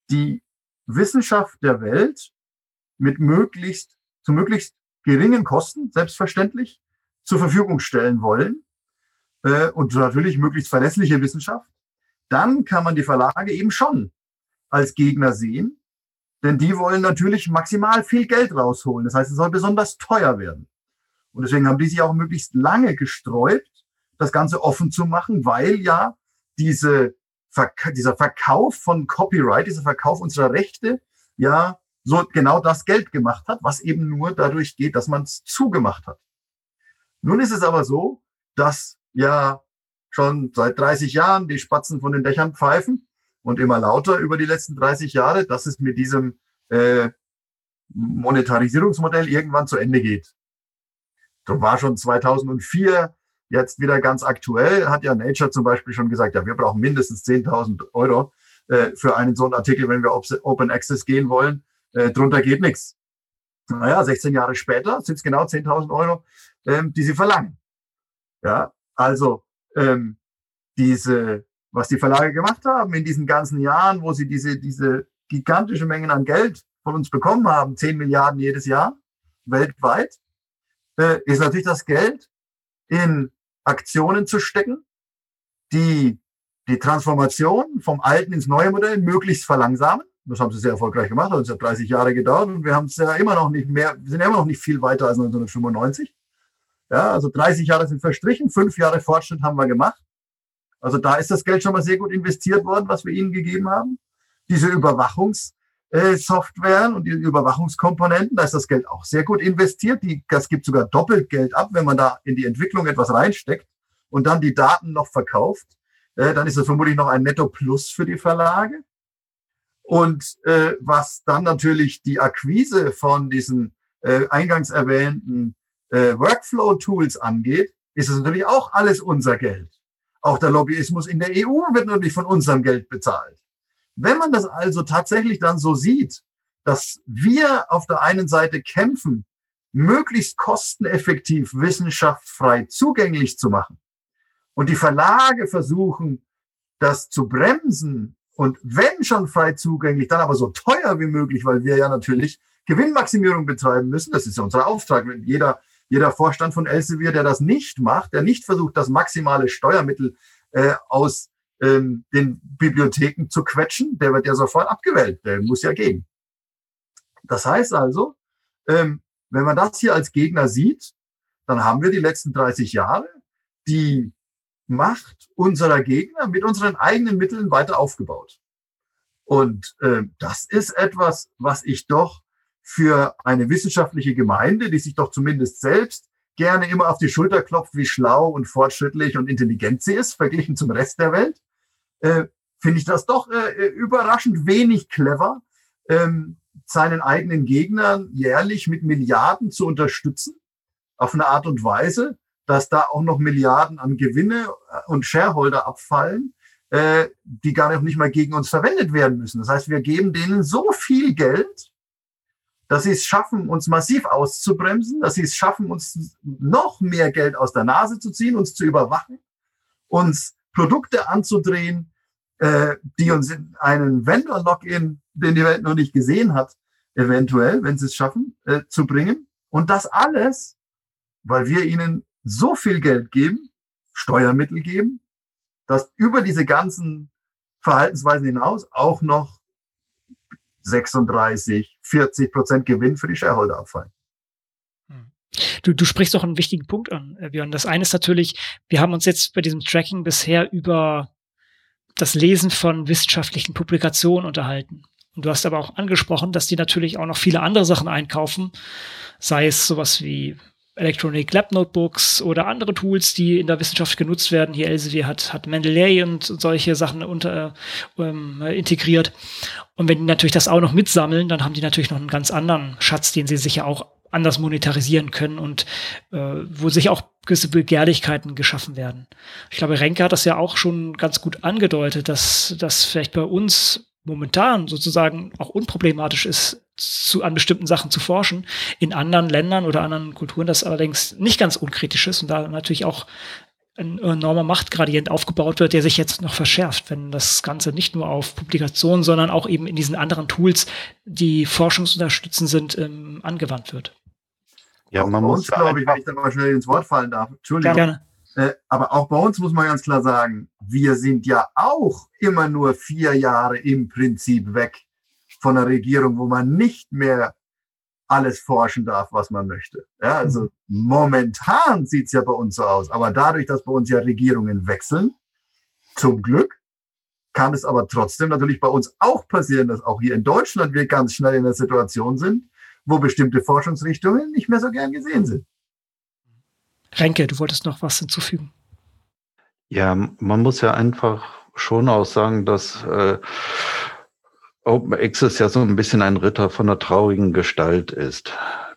die Wissenschaft der Welt mit möglichst, zu möglichst geringen Kosten, selbstverständlich, zur Verfügung stellen wollen, äh, und natürlich möglichst verlässliche Wissenschaft, dann kann man die Verlage eben schon als Gegner sehen, denn die wollen natürlich maximal viel Geld rausholen. Das heißt, es soll besonders teuer werden. Und deswegen haben die sich auch möglichst lange gesträubt, das Ganze offen zu machen, weil ja diese, dieser Verkauf von Copyright, dieser Verkauf unserer Rechte, ja so genau das Geld gemacht hat, was eben nur dadurch geht, dass man es zugemacht hat. Nun ist es aber so, dass ja schon seit 30 Jahren die Spatzen von den Dächern pfeifen und immer lauter über die letzten 30 Jahre, dass es mit diesem äh, Monetarisierungsmodell irgendwann zu Ende geht. Das war schon 2004, jetzt wieder ganz aktuell, hat ja Nature zum Beispiel schon gesagt, ja, wir brauchen mindestens 10.000 Euro äh, für einen so einen Artikel, wenn wir Open Access gehen wollen. Äh, drunter geht nichts. Naja, 16 Jahre später sind es genau 10.000 Euro, ähm, die sie verlangen. Ja, also ähm, diese, was die Verlage gemacht haben in diesen ganzen Jahren, wo sie diese, diese gigantische Mengen an Geld von uns bekommen haben, 10 Milliarden jedes Jahr, weltweit, äh, ist natürlich das Geld in Aktionen zu stecken, die die Transformation vom alten ins neue Modell möglichst verlangsamen. Das haben sie sehr erfolgreich gemacht. Das hat 30 Jahre gedauert und wir haben es ja immer noch nicht mehr, wir sind immer noch nicht viel weiter als 1995. Ja, also 30 Jahre sind verstrichen, fünf Jahre Fortschritt haben wir gemacht. Also da ist das Geld schon mal sehr gut investiert worden, was wir ihnen gegeben haben. Diese Überwachungssoftware und die Überwachungskomponenten, da ist das Geld auch sehr gut investiert. Die, das gibt sogar doppelt Geld ab, wenn man da in die Entwicklung etwas reinsteckt und dann die Daten noch verkauft. Äh, dann ist das vermutlich noch ein Netto Plus für die Verlage. Und äh, was dann natürlich die Akquise von diesen äh, eingangs erwähnten äh, Workflow-Tools angeht, ist es natürlich auch alles unser Geld. Auch der Lobbyismus in der EU wird natürlich von unserem Geld bezahlt. Wenn man das also tatsächlich dann so sieht, dass wir auf der einen Seite kämpfen möglichst kosteneffektiv Wissenschaft frei zugänglich zu machen und die Verlage versuchen, das zu bremsen und wenn schon frei zugänglich, dann aber so teuer wie möglich, weil wir ja natürlich Gewinnmaximierung betreiben müssen. Das ist ja unser Auftrag. Wenn jeder, jeder Vorstand von Elsevier, der das nicht macht, der nicht versucht, das maximale Steuermittel äh, aus ähm, den Bibliotheken zu quetschen, der wird ja sofort abgewählt. Der muss ja gehen. Das heißt also, ähm, wenn man das hier als Gegner sieht, dann haben wir die letzten 30 Jahre die Macht unserer Gegner mit unseren eigenen Mitteln weiter aufgebaut. Und äh, das ist etwas, was ich doch für eine wissenschaftliche Gemeinde, die sich doch zumindest selbst gerne immer auf die Schulter klopft, wie schlau und fortschrittlich und intelligent sie ist, verglichen zum Rest der Welt, äh, finde ich das doch äh, überraschend wenig clever, ähm, seinen eigenen Gegnern jährlich mit Milliarden zu unterstützen, auf eine Art und Weise, dass da auch noch Milliarden an Gewinne äh, und Shareholder abfallen, äh, die gar nicht mal gegen uns verwendet werden müssen. Das heißt, wir geben denen so viel Geld, dass sie es schaffen, uns massiv auszubremsen, dass sie es schaffen, uns noch mehr Geld aus der Nase zu ziehen, uns zu überwachen, uns Produkte anzudrehen, äh, die uns in einen Vendor-Login, den die Welt noch nicht gesehen hat, eventuell, wenn sie es schaffen, äh, zu bringen. Und das alles, weil wir ihnen so viel Geld geben, Steuermittel geben, dass über diese ganzen Verhaltensweisen hinaus auch noch 36, 40 Prozent Gewinn für die Shareholder abfallen. Hm. Du, du sprichst doch einen wichtigen Punkt an, äh, Björn. Das eine ist natürlich, wir haben uns jetzt bei diesem Tracking bisher über das Lesen von wissenschaftlichen Publikationen unterhalten. Und du hast aber auch angesprochen, dass die natürlich auch noch viele andere Sachen einkaufen, sei es sowas wie Electronic Lab Notebooks oder andere Tools, die in der Wissenschaft genutzt werden. Hier Elsevier hat, hat Mendeley und solche Sachen unter, ähm, integriert. Und wenn die natürlich das auch noch mitsammeln, dann haben die natürlich noch einen ganz anderen Schatz, den sie sicher auch anders monetarisieren können und äh, wo sich auch gewisse Begehrlichkeiten geschaffen werden. Ich glaube, Renke hat das ja auch schon ganz gut angedeutet, dass das vielleicht bei uns momentan sozusagen auch unproblematisch ist, zu, an bestimmten Sachen zu forschen. In anderen Ländern oder anderen Kulturen das allerdings nicht ganz unkritisch ist und da natürlich auch ein enormer Machtgradient aufgebaut wird, der sich jetzt noch verschärft, wenn das Ganze nicht nur auf Publikationen, sondern auch eben in diesen anderen Tools, die forschungsunterstützend sind, ähm, angewandt wird. Ja, man muss, glaube ich, wenn ich da mal schnell ins Wort fallen darf. Entschuldigung. Gerne. Äh, aber auch bei uns muss man ganz klar sagen, wir sind ja auch immer nur vier Jahre im Prinzip weg von einer Regierung, wo man nicht mehr alles forschen darf, was man möchte. Ja, also momentan sieht's ja bei uns so aus. Aber dadurch, dass bei uns ja Regierungen wechseln, zum Glück, kann es aber trotzdem natürlich bei uns auch passieren, dass auch hier in Deutschland wir ganz schnell in der Situation sind, wo bestimmte Forschungsrichtungen nicht mehr so gern gesehen sind. Renke, du wolltest noch was hinzufügen. Ja, man muss ja einfach schon auch sagen, dass äh, Open Access ja so ein bisschen ein Ritter von einer traurigen Gestalt ist.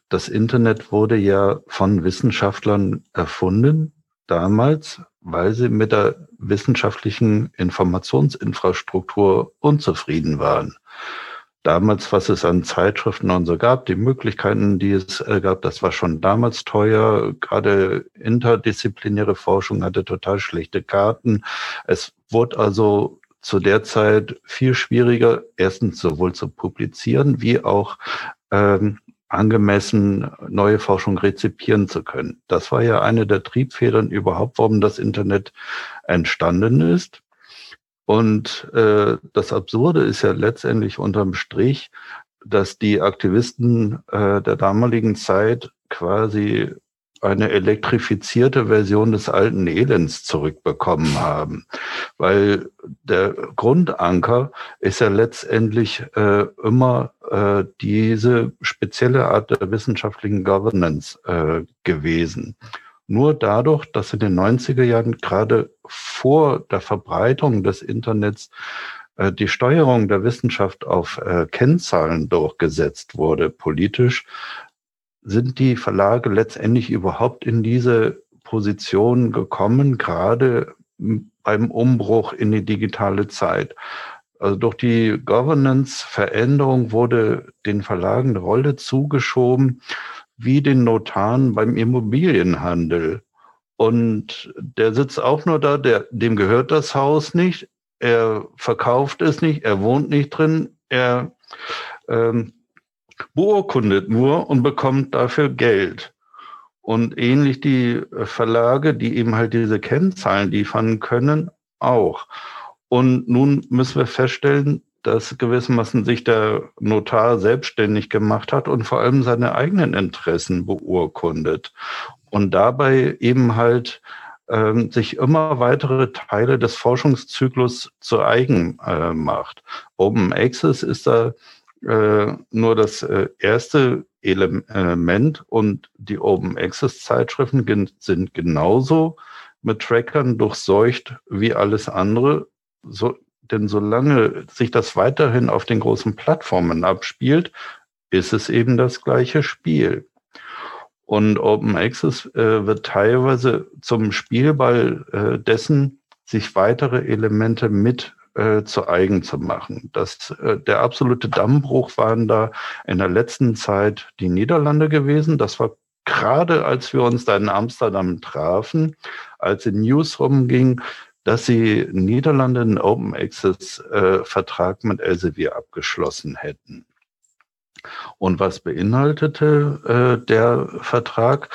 Das Internet wurde ja von Wissenschaftlern erfunden, damals, weil sie mit der wissenschaftlichen Informationsinfrastruktur unzufrieden waren. Damals, was es an Zeitschriften und so gab, die Möglichkeiten, die es äh, gab, das war schon damals teuer. Gerade interdisziplinäre Forschung hatte total schlechte Karten. Es wurde also zu der Zeit viel schwieriger, erstens sowohl zu publizieren, wie auch ähm, angemessen neue Forschung rezipieren zu können. Das war ja eine der Triebfedern überhaupt, warum das Internet entstanden ist. Und äh, das Absurde ist ja letztendlich unterm Strich, dass die Aktivisten äh, der damaligen Zeit quasi eine elektrifizierte Version des alten Elends zurückbekommen haben. Weil der Grundanker ist ja letztendlich äh, immer äh, diese spezielle Art der wissenschaftlichen Governance äh, gewesen. Nur dadurch, dass in den 90er Jahren gerade vor der Verbreitung des Internets äh, die Steuerung der Wissenschaft auf äh, Kennzahlen durchgesetzt wurde, politisch, sind die Verlage letztendlich überhaupt in diese Position gekommen, gerade beim Umbruch in die digitale Zeit. Also durch die Governance-Veränderung wurde den Verlagen eine Rolle zugeschoben, wie den Notaren beim Immobilienhandel. Und der sitzt auch nur da, der, dem gehört das Haus nicht, er verkauft es nicht, er wohnt nicht drin, er ähm, beurkundet nur und bekommt dafür Geld. Und ähnlich die Verlage, die eben halt diese Kennzahlen liefern können, auch. Und nun müssen wir feststellen, dass gewissermaßen sich der Notar selbstständig gemacht hat und vor allem seine eigenen Interessen beurkundet. Und dabei eben halt ähm, sich immer weitere Teile des Forschungszyklus zu eigen äh, macht. Open Access ist da äh, nur das äh, erste Element und die Open Access Zeitschriften sind genauso mit Trackern durchseucht wie alles andere. So, denn solange sich das weiterhin auf den großen Plattformen abspielt, ist es eben das gleiche Spiel. Und Open Access äh, wird teilweise zum Spielball äh, dessen, sich weitere Elemente mit äh, zu eigen zu machen. Das, äh, der absolute Dammbruch waren da in der letzten Zeit die Niederlande gewesen. Das war gerade, als wir uns da in Amsterdam trafen, als die News rumging, dass sie Niederlande einen Open Access äh, Vertrag mit Elsevier abgeschlossen hätten. Und was beinhaltete äh, der Vertrag?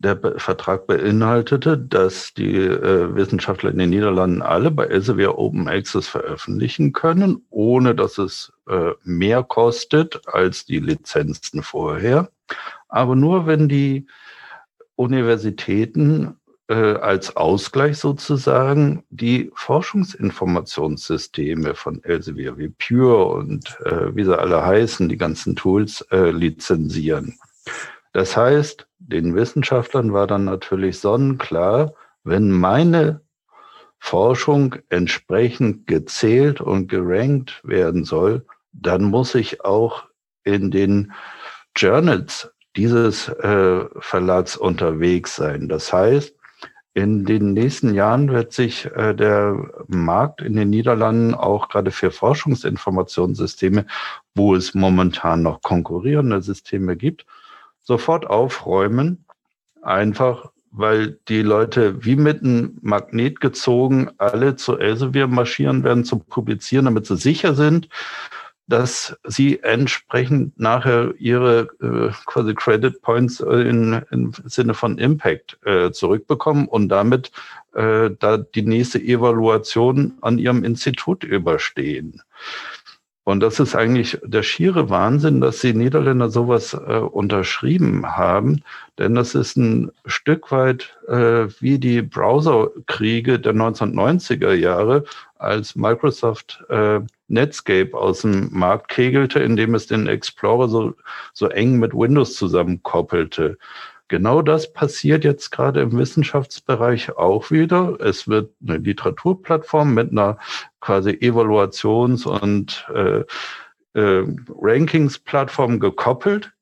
Der Vertrag beinhaltete, dass die äh, Wissenschaftler in den Niederlanden alle bei Elsevier Open Access veröffentlichen können, ohne dass es äh, mehr kostet als die Lizenzen vorher. Aber nur wenn die Universitäten äh, als Ausgleich sozusagen die Forschungsinformationssysteme von Elsevier wie Pure und äh, wie sie alle heißen, die ganzen Tools äh, lizenzieren. Das heißt, den Wissenschaftlern war dann natürlich sonnenklar, wenn meine Forschung entsprechend gezählt und gerankt werden soll, dann muss ich auch in den Journals dieses äh, Verlags unterwegs sein. Das heißt, in den nächsten Jahren wird sich äh, der Markt in den Niederlanden auch gerade für Forschungsinformationssysteme, wo es momentan noch konkurrierende Systeme gibt, sofort aufräumen. Einfach weil die Leute wie mit einem Magnet gezogen alle zu Elsevier marschieren werden zum Publizieren, damit sie sicher sind, dass sie entsprechend nachher ihre äh, quasi Credit Points äh, in, im Sinne von Impact äh, zurückbekommen und damit äh, da die nächste Evaluation an ihrem Institut überstehen. Und das ist eigentlich der schiere Wahnsinn, dass die Niederländer sowas äh, unterschrieben haben, denn das ist ein Stück weit äh, wie die Browserkriege der 1990er Jahre, als Microsoft äh, Netscape aus dem Markt kegelte, indem es den Explorer so, so eng mit Windows zusammenkoppelte. Genau das passiert jetzt gerade im Wissenschaftsbereich auch wieder. Es wird eine Literaturplattform mit einer quasi Evaluations- und äh, äh, Rankings-Plattform gekoppelt.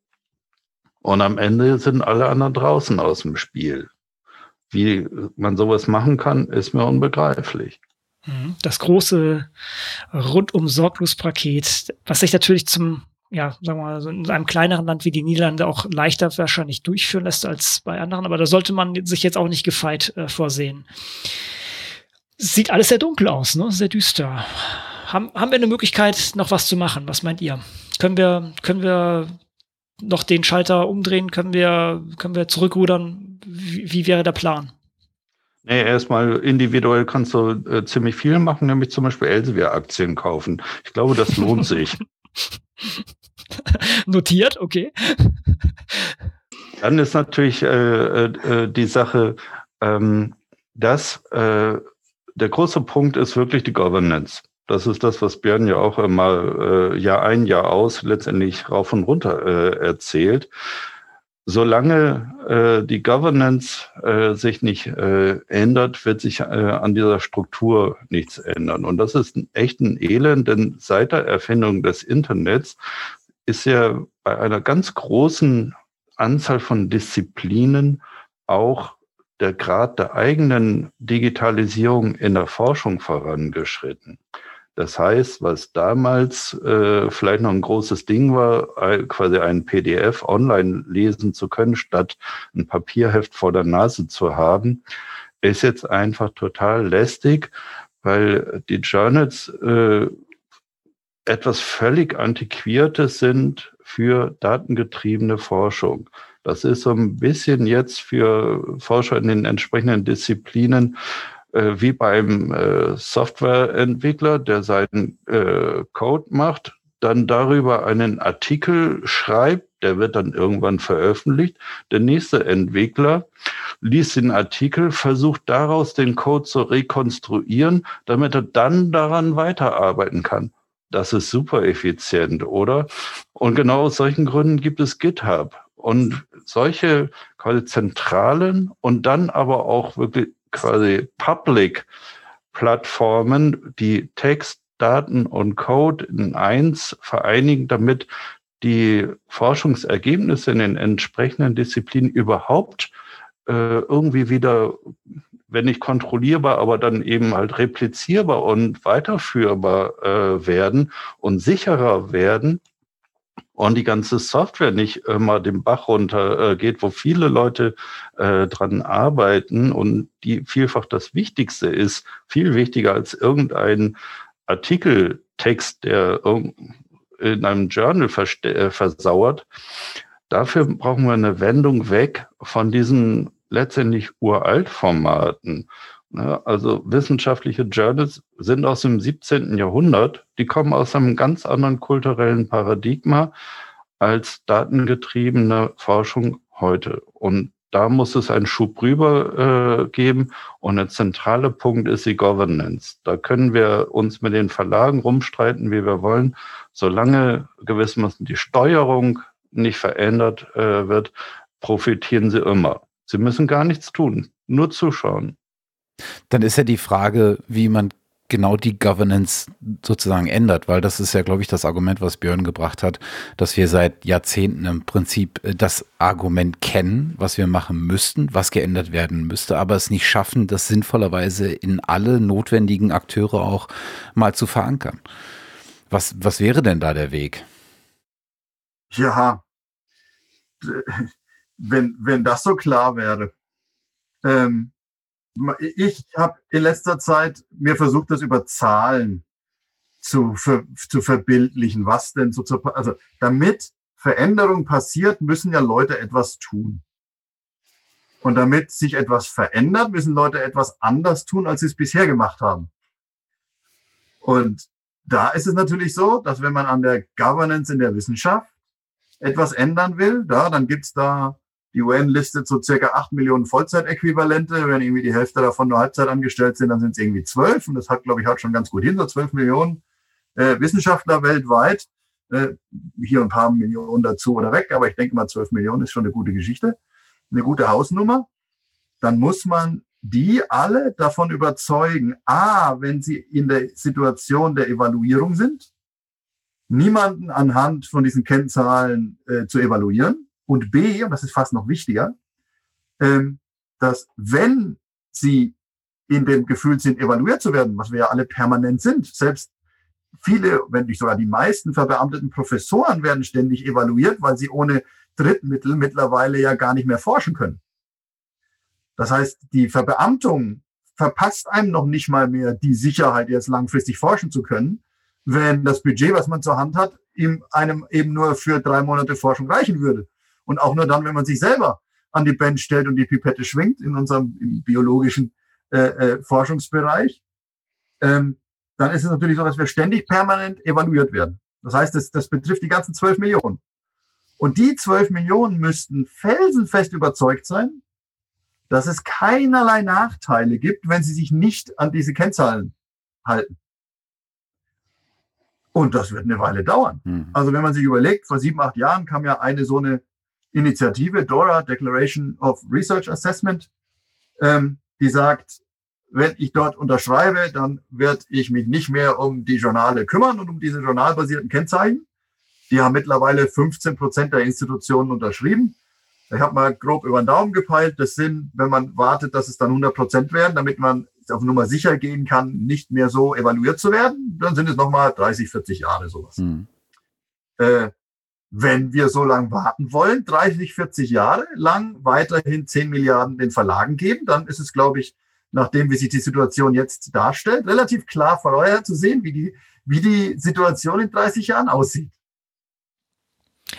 Und am Ende sind alle anderen draußen aus dem Spiel. Wie man sowas machen kann, ist mir unbegreiflich. Mhm. Das große rundum sorglos Paket, was sich natürlich zum ja, sagen wir mal, so in einem kleineren Land wie die Niederlande auch leichter wahrscheinlich durchführen lässt als bei anderen, aber da sollte man sich jetzt auch nicht gefeit äh, vorsehen. Sieht alles sehr dunkel aus, ne? Sehr düster. Haben, haben wir eine Möglichkeit, noch was zu machen? Was meint ihr? Können wir, können wir noch den Schalter umdrehen? Können wir, können wir zurückrudern? Wie, wie wäre der Plan? Nee, erstmal individuell kannst du äh, ziemlich viel machen, nämlich zum Beispiel Elsevier-Aktien kaufen. Ich glaube, das lohnt sich. Notiert, okay. Dann ist natürlich äh, äh, die Sache, ähm, dass äh, der große Punkt ist wirklich die Governance. Das ist das, was Björn ja auch immer äh, Jahr ein, Jahr aus letztendlich rauf und runter äh, erzählt. Solange äh, die Governance äh, sich nicht äh, ändert, wird sich äh, an dieser Struktur nichts ändern. Und das ist ein Elend, denn seit der Erfindung des Internets ist ja bei einer ganz großen Anzahl von Disziplinen auch der Grad der eigenen Digitalisierung in der Forschung vorangeschritten. Das heißt, was damals äh, vielleicht noch ein großes Ding war, quasi ein PDF online lesen zu können, statt ein Papierheft vor der Nase zu haben, ist jetzt einfach total lästig, weil die Journals äh, etwas völlig Antiquiertes sind für datengetriebene Forschung. Das ist so ein bisschen jetzt für Forscher in den entsprechenden Disziplinen äh, wie beim äh, Softwareentwickler, der seinen äh, Code macht, dann darüber einen Artikel schreibt, der wird dann irgendwann veröffentlicht. Der nächste Entwickler liest den Artikel, versucht daraus den Code zu rekonstruieren, damit er dann daran weiterarbeiten kann. Das ist super effizient, oder? Und genau aus solchen Gründen gibt es GitHub. Und solche quasi zentralen und dann aber auch wirklich quasi Public Plattformen, die Text, Daten und Code in eins vereinigen, damit die Forschungsergebnisse in den entsprechenden Disziplinen überhaupt äh, irgendwie wieder, wenn nicht kontrollierbar, aber dann eben halt replizierbar und weiterführbar äh, werden und sicherer werden und die ganze Software nicht immer den Bach runter äh, geht, wo viele Leute äh, dran arbeiten und die vielfach das Wichtigste ist, viel wichtiger als irgendein Artikeltext, der in einem Journal äh, versauert. Dafür brauchen wir eine Wendung weg von diesen letztendlich Uraltformaten. Ne, also wissenschaftliche Journals sind aus dem 17. Jahrhundert, die kommen aus einem ganz anderen kulturellen Paradigma als datengetriebene Forschung heute. Und da muss es einen Schub rüber äh, geben. Und der zentrale Punkt ist die Governance. Da können wir uns mit den Verlagen rumstreiten, wie wir wollen. Solange gewissermaßen die Steuerung nicht verändert äh, wird, profitieren sie immer. Sie müssen gar nichts tun, nur zuschauen. Dann ist ja die Frage, wie man genau die Governance sozusagen ändert, weil das ist ja, glaube ich, das Argument, was Björn gebracht hat, dass wir seit Jahrzehnten im Prinzip äh, das Argument kennen, was wir machen müssten, was geändert werden müsste, aber es nicht schaffen, das sinnvollerweise in alle notwendigen Akteure auch mal zu verankern. Was, was wäre denn da der Weg? Ja, wenn, wenn das so klar wäre. Ähm, ich habe in letzter Zeit mir versucht, das über Zahlen zu, ver, zu verbildlichen, was denn so zu, also damit Veränderung passiert, müssen ja Leute etwas tun. Und damit sich etwas verändert, müssen Leute etwas anders tun, als sie es bisher gemacht haben. Und da ist es natürlich so, dass wenn man an der Governance in der Wissenschaft etwas ändern will, da, dann gibt's da die UN listet so circa acht Millionen Vollzeitäquivalente. Wenn irgendwie die Hälfte davon nur Halbzeit angestellt sind, dann sind es irgendwie zwölf. Und das hat, glaube ich, hat schon ganz gut hin, so zwölf Millionen äh, Wissenschaftler weltweit. Äh, hier ein paar Millionen dazu oder weg, aber ich denke mal, zwölf Millionen ist schon eine gute Geschichte, eine gute Hausnummer. Dann muss man die alle davon überzeugen, a, wenn sie in der Situation der Evaluierung sind, niemanden anhand von diesen Kennzahlen äh, zu evaluieren, und B, und das ist fast noch wichtiger, ähm, dass wenn sie in dem Gefühl sind, evaluiert zu werden, was wir ja alle permanent sind, selbst viele, wenn nicht sogar die meisten verbeamteten Professoren werden ständig evaluiert, weil sie ohne Drittmittel mittlerweile ja gar nicht mehr forschen können. Das heißt, die Verbeamtung verpasst einem noch nicht mal mehr die Sicherheit, jetzt langfristig forschen zu können, wenn das Budget, was man zur Hand hat, ihm einem eben nur für drei Monate Forschung reichen würde. Und auch nur dann, wenn man sich selber an die Bench stellt und die Pipette schwingt in unserem biologischen äh, äh, Forschungsbereich, ähm, dann ist es natürlich so, dass wir ständig permanent evaluiert werden. Das heißt, das, das betrifft die ganzen zwölf Millionen. Und die zwölf Millionen müssten felsenfest überzeugt sein, dass es keinerlei Nachteile gibt, wenn sie sich nicht an diese Kennzahlen halten. Und das wird eine Weile dauern. Mhm. Also wenn man sich überlegt, vor sieben, acht Jahren kam ja eine so eine Initiative, DORA, Declaration of Research Assessment, ähm, die sagt, wenn ich dort unterschreibe, dann werde ich mich nicht mehr um die Journale kümmern und um diese journalbasierten Kennzeichen. Die haben mittlerweile 15 Prozent der Institutionen unterschrieben. Ich habe mal grob über den Daumen gepeilt. Das sind, wenn man wartet, dass es dann 100 Prozent werden, damit man auf Nummer sicher gehen kann, nicht mehr so evaluiert zu werden, dann sind es nochmal 30, 40 Jahre sowas. Mhm. Äh, wenn wir so lange warten wollen, 30, 40 Jahre lang weiterhin 10 Milliarden den Verlagen geben, dann ist es, glaube ich, nachdem wie sich die Situation jetzt darstellt, relativ klar vorher zu sehen, wie die, wie die Situation in 30 Jahren aussieht.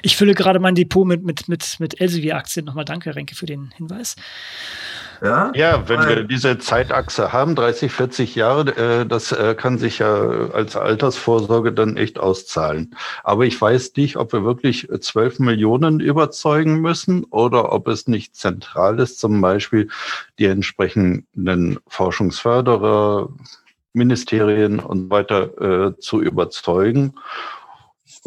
Ich fülle gerade mein Depot mit, mit, mit, mit Elsevier-Aktien. Nochmal danke, Renke, für den Hinweis. Ja, ja wenn wir diese Zeitachse haben, 30, 40 Jahre, äh, das äh, kann sich ja als Altersvorsorge dann echt auszahlen. Aber ich weiß nicht, ob wir wirklich 12 Millionen überzeugen müssen oder ob es nicht zentral ist, zum Beispiel die entsprechenden Forschungsförderer, Ministerien und weiter äh, zu überzeugen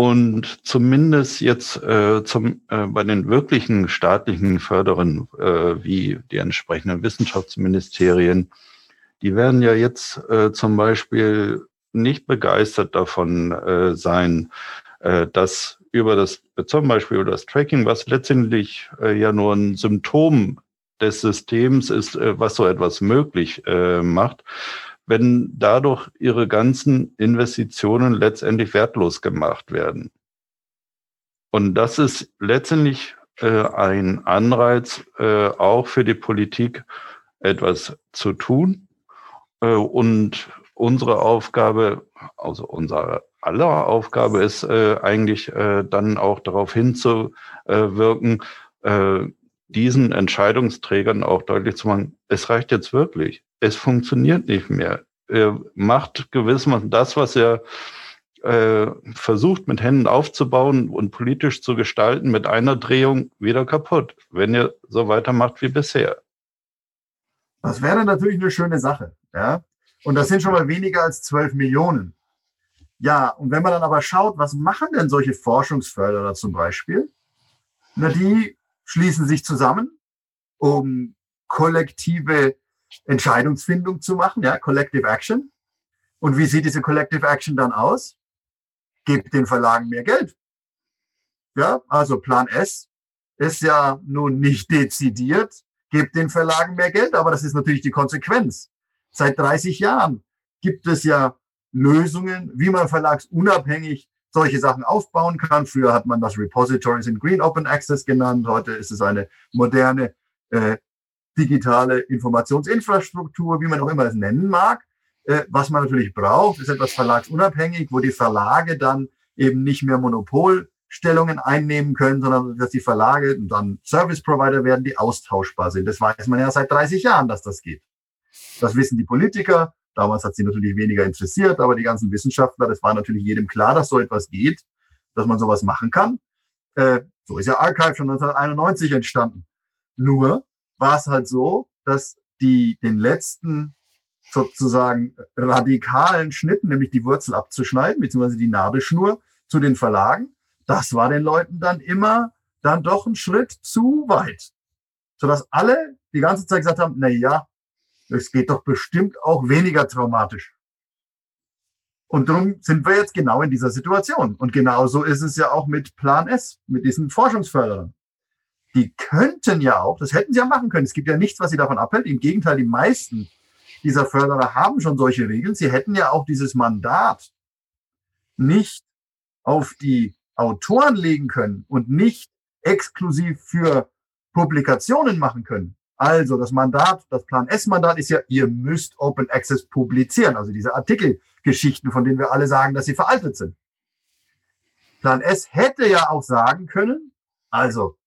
und zumindest jetzt äh, zum, äh, bei den wirklichen staatlichen Förderern äh, wie die entsprechenden Wissenschaftsministerien, die werden ja jetzt äh, zum Beispiel nicht begeistert davon äh, sein, äh, dass über das, zum Beispiel über das Tracking, was letztendlich äh, ja nur ein Symptom des Systems ist, äh, was so etwas möglich äh, macht, wenn dadurch ihre ganzen Investitionen letztendlich wertlos gemacht werden. Und das ist letztendlich äh, ein Anreiz äh, auch für die Politik, etwas zu tun. Äh, und unsere Aufgabe, also unsere aller Aufgabe ist äh, eigentlich äh, dann auch darauf hinzuwirken, äh, diesen Entscheidungsträgern auch deutlich zu machen, es reicht jetzt wirklich es funktioniert nicht mehr. Er macht gewissermaßen das, was er äh, versucht mit Händen aufzubauen und politisch zu gestalten, mit einer Drehung wieder kaputt, wenn ihr so weitermacht wie bisher. Das wäre natürlich eine schöne Sache. Ja? Und das sind schon mal weniger als 12 Millionen. Ja, und wenn man dann aber schaut, was machen denn solche Forschungsförderer zum Beispiel? Na, die schließen sich zusammen, um kollektive Entscheidungsfindung zu machen, ja, Collective Action. Und wie sieht diese Collective Action dann aus? Gebt den Verlagen mehr Geld. Ja, also Plan S ist ja nun nicht dezidiert, gebt den Verlagen mehr Geld, aber das ist natürlich die Konsequenz. Seit 30 Jahren gibt es ja Lösungen, wie man verlagsunabhängig solche Sachen aufbauen kann. Früher hat man das Repositories in Green Open Access genannt. Heute ist es eine moderne äh, digitale Informationsinfrastruktur, wie man auch immer es nennen mag. Äh, was man natürlich braucht, ist etwas verlagsunabhängig, wo die Verlage dann eben nicht mehr Monopolstellungen einnehmen können, sondern dass die Verlage dann Service Provider werden, die austauschbar sind. Das weiß man ja seit 30 Jahren, dass das geht. Das wissen die Politiker. Damals hat sie natürlich weniger interessiert, aber die ganzen Wissenschaftler, das war natürlich jedem klar, dass so etwas geht, dass man sowas machen kann. Äh, so ist ja Archive schon 1991 entstanden. Nur war es halt so, dass die den letzten sozusagen radikalen Schnitten, nämlich die Wurzel abzuschneiden, beziehungsweise die Nabelschnur zu den Verlagen, das war den Leuten dann immer dann doch ein Schritt zu weit. Sodass alle die ganze Zeit gesagt haben, na ja, es geht doch bestimmt auch weniger traumatisch. Und darum sind wir jetzt genau in dieser Situation. Und genauso ist es ja auch mit Plan S, mit diesen Forschungsförderern die könnten ja auch, das hätten sie ja machen können. Es gibt ja nichts, was sie davon abhält. Im Gegenteil, die meisten dieser Förderer haben schon solche Regeln. Sie hätten ja auch dieses Mandat nicht auf die Autoren legen können und nicht exklusiv für Publikationen machen können. Also das Mandat, das Plan S-Mandat ist ja, ihr müsst Open Access publizieren, also diese Artikelgeschichten, von denen wir alle sagen, dass sie veraltet sind. Plan S hätte ja auch sagen können, also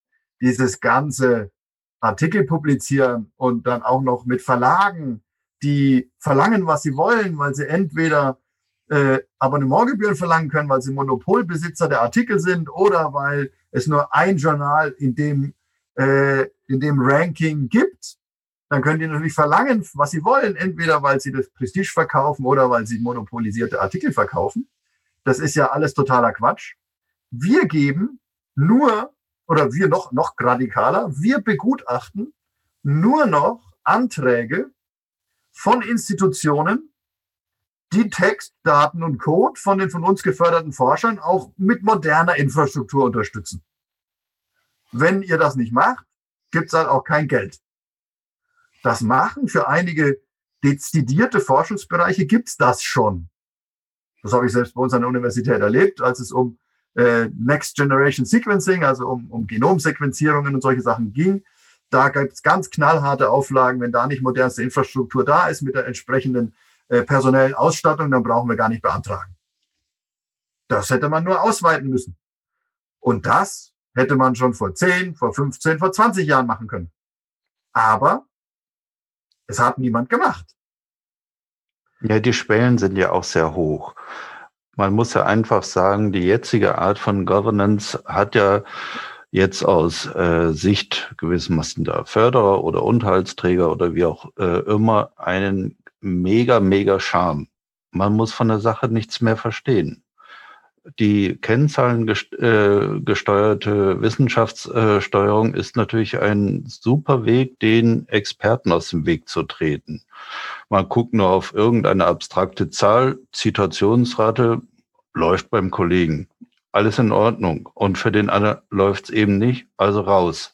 dieses ganze Artikel publizieren und dann auch noch mit Verlagen, die verlangen, was sie wollen, weil sie entweder äh, Abonnementgebühren verlangen können, weil sie Monopolbesitzer der Artikel sind oder weil es nur ein Journal in dem, äh, in dem Ranking gibt, dann können die natürlich verlangen, was sie wollen, entweder weil sie das Prestige verkaufen oder weil sie monopolisierte Artikel verkaufen. Das ist ja alles totaler Quatsch. Wir geben nur oder wir noch, noch radikaler, wir begutachten nur noch Anträge von Institutionen, die Text, Daten und Code von den von uns geförderten Forschern auch mit moderner Infrastruktur unterstützen. Wenn ihr das nicht macht, gibt es halt auch kein Geld. Das machen für einige dezidierte Forschungsbereiche gibt's das schon. Das habe ich selbst bei uns an der Universität erlebt, als es um äh, Next Generation Sequencing, also um, um Genomsequenzierungen und solche Sachen ging. Da gibt es ganz knallharte Auflagen. Wenn da nicht modernste Infrastruktur da ist mit der entsprechenden äh, personellen Ausstattung, dann brauchen wir gar nicht beantragen. Das hätte man nur ausweiten müssen. Und das hätte man schon vor 10, vor 15, vor 20 Jahren machen können. Aber es hat niemand gemacht. Ja, die Schwellen sind ja auch sehr hoch. Man muss ja einfach sagen, die jetzige Art von Governance hat ja jetzt aus äh, Sicht gewissermaßen der Förderer oder Unterhaltsträger oder wie auch äh, immer einen mega, mega Charme. Man muss von der Sache nichts mehr verstehen. Die Kennzahlen äh, Wissenschaftssteuerung ist natürlich ein super Weg, den Experten aus dem Weg zu treten. Man guckt nur auf irgendeine abstrakte Zahl, Zitationsrate läuft beim Kollegen. Alles in Ordnung. Und für den anderen läuft es eben nicht, also raus.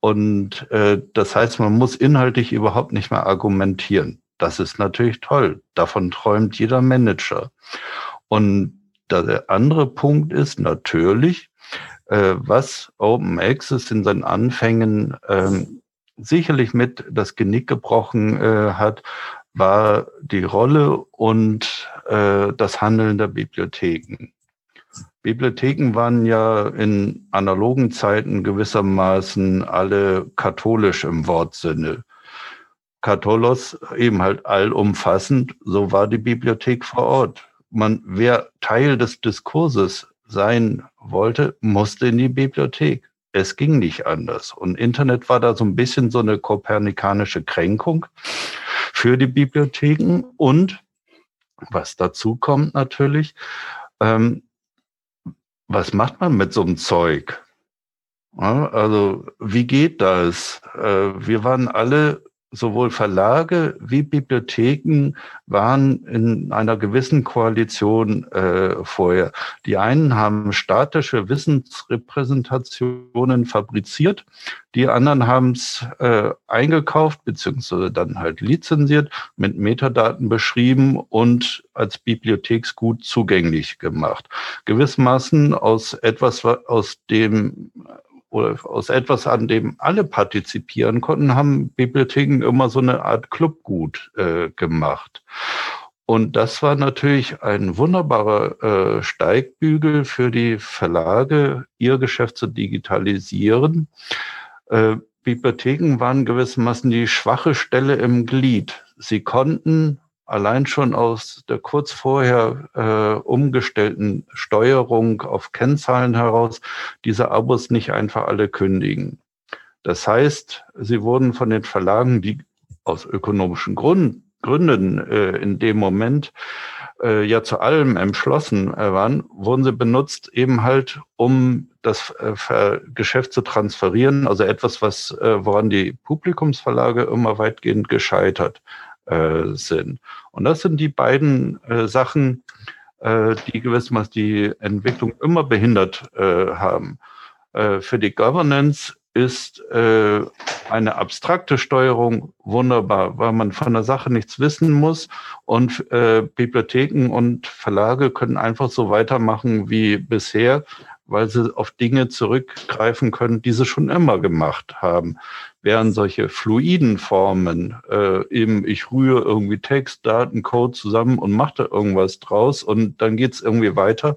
Und äh, das heißt, man muss inhaltlich überhaupt nicht mehr argumentieren. Das ist natürlich toll. Davon träumt jeder Manager. Und der andere Punkt ist natürlich, äh, was Open Access in seinen Anfängen ähm, sicherlich mit das Genick gebrochen äh, hat, war die Rolle und äh, das Handeln der Bibliotheken. Bibliotheken waren ja in analogen Zeiten gewissermaßen alle katholisch im Wortsinne. Katholos eben halt allumfassend, so war die Bibliothek vor Ort. Man, wer Teil des Diskurses sein wollte, musste in die Bibliothek. Es ging nicht anders. Und Internet war da so ein bisschen so eine kopernikanische Kränkung für die Bibliotheken. Und was dazu kommt natürlich, ähm, was macht man mit so einem Zeug? Ja, also wie geht das? Äh, wir waren alle sowohl Verlage wie Bibliotheken waren in einer gewissen Koalition äh, vorher. Die einen haben statische Wissensrepräsentationen fabriziert, die anderen haben es äh, eingekauft beziehungsweise dann halt lizenziert, mit Metadaten beschrieben und als Bibliotheksgut zugänglich gemacht. Gewissermaßen aus etwas, aus dem oder aus etwas, an dem alle partizipieren konnten, haben Bibliotheken immer so eine Art Clubgut äh, gemacht. Und das war natürlich ein wunderbarer äh, Steigbügel für die Verlage, ihr Geschäft zu digitalisieren. Äh, Bibliotheken waren gewissermaßen die schwache Stelle im Glied. Sie konnten allein schon aus der kurz vorher äh, umgestellten Steuerung auf Kennzahlen heraus diese Abos nicht einfach alle kündigen. Das heißt, sie wurden von den Verlagen, die aus ökonomischen Grund, Gründen äh, in dem Moment äh, ja zu allem entschlossen äh, waren, wurden sie benutzt eben halt, um das äh, Geschäft zu transferieren. Also etwas, was äh, woran die Publikumsverlage immer weitgehend gescheitert äh, sind. Und das sind die beiden äh, Sachen, äh, die gewissermaßen die Entwicklung immer behindert äh, haben. Äh, für die Governance ist eine abstrakte Steuerung wunderbar, weil man von der Sache nichts wissen muss und Bibliotheken und Verlage können einfach so weitermachen wie bisher, weil sie auf Dinge zurückgreifen können, die sie schon immer gemacht haben. Während solche fluiden Formen, äh, eben ich rühre irgendwie Text, Daten, Code zusammen und mache da irgendwas draus und dann geht's irgendwie weiter,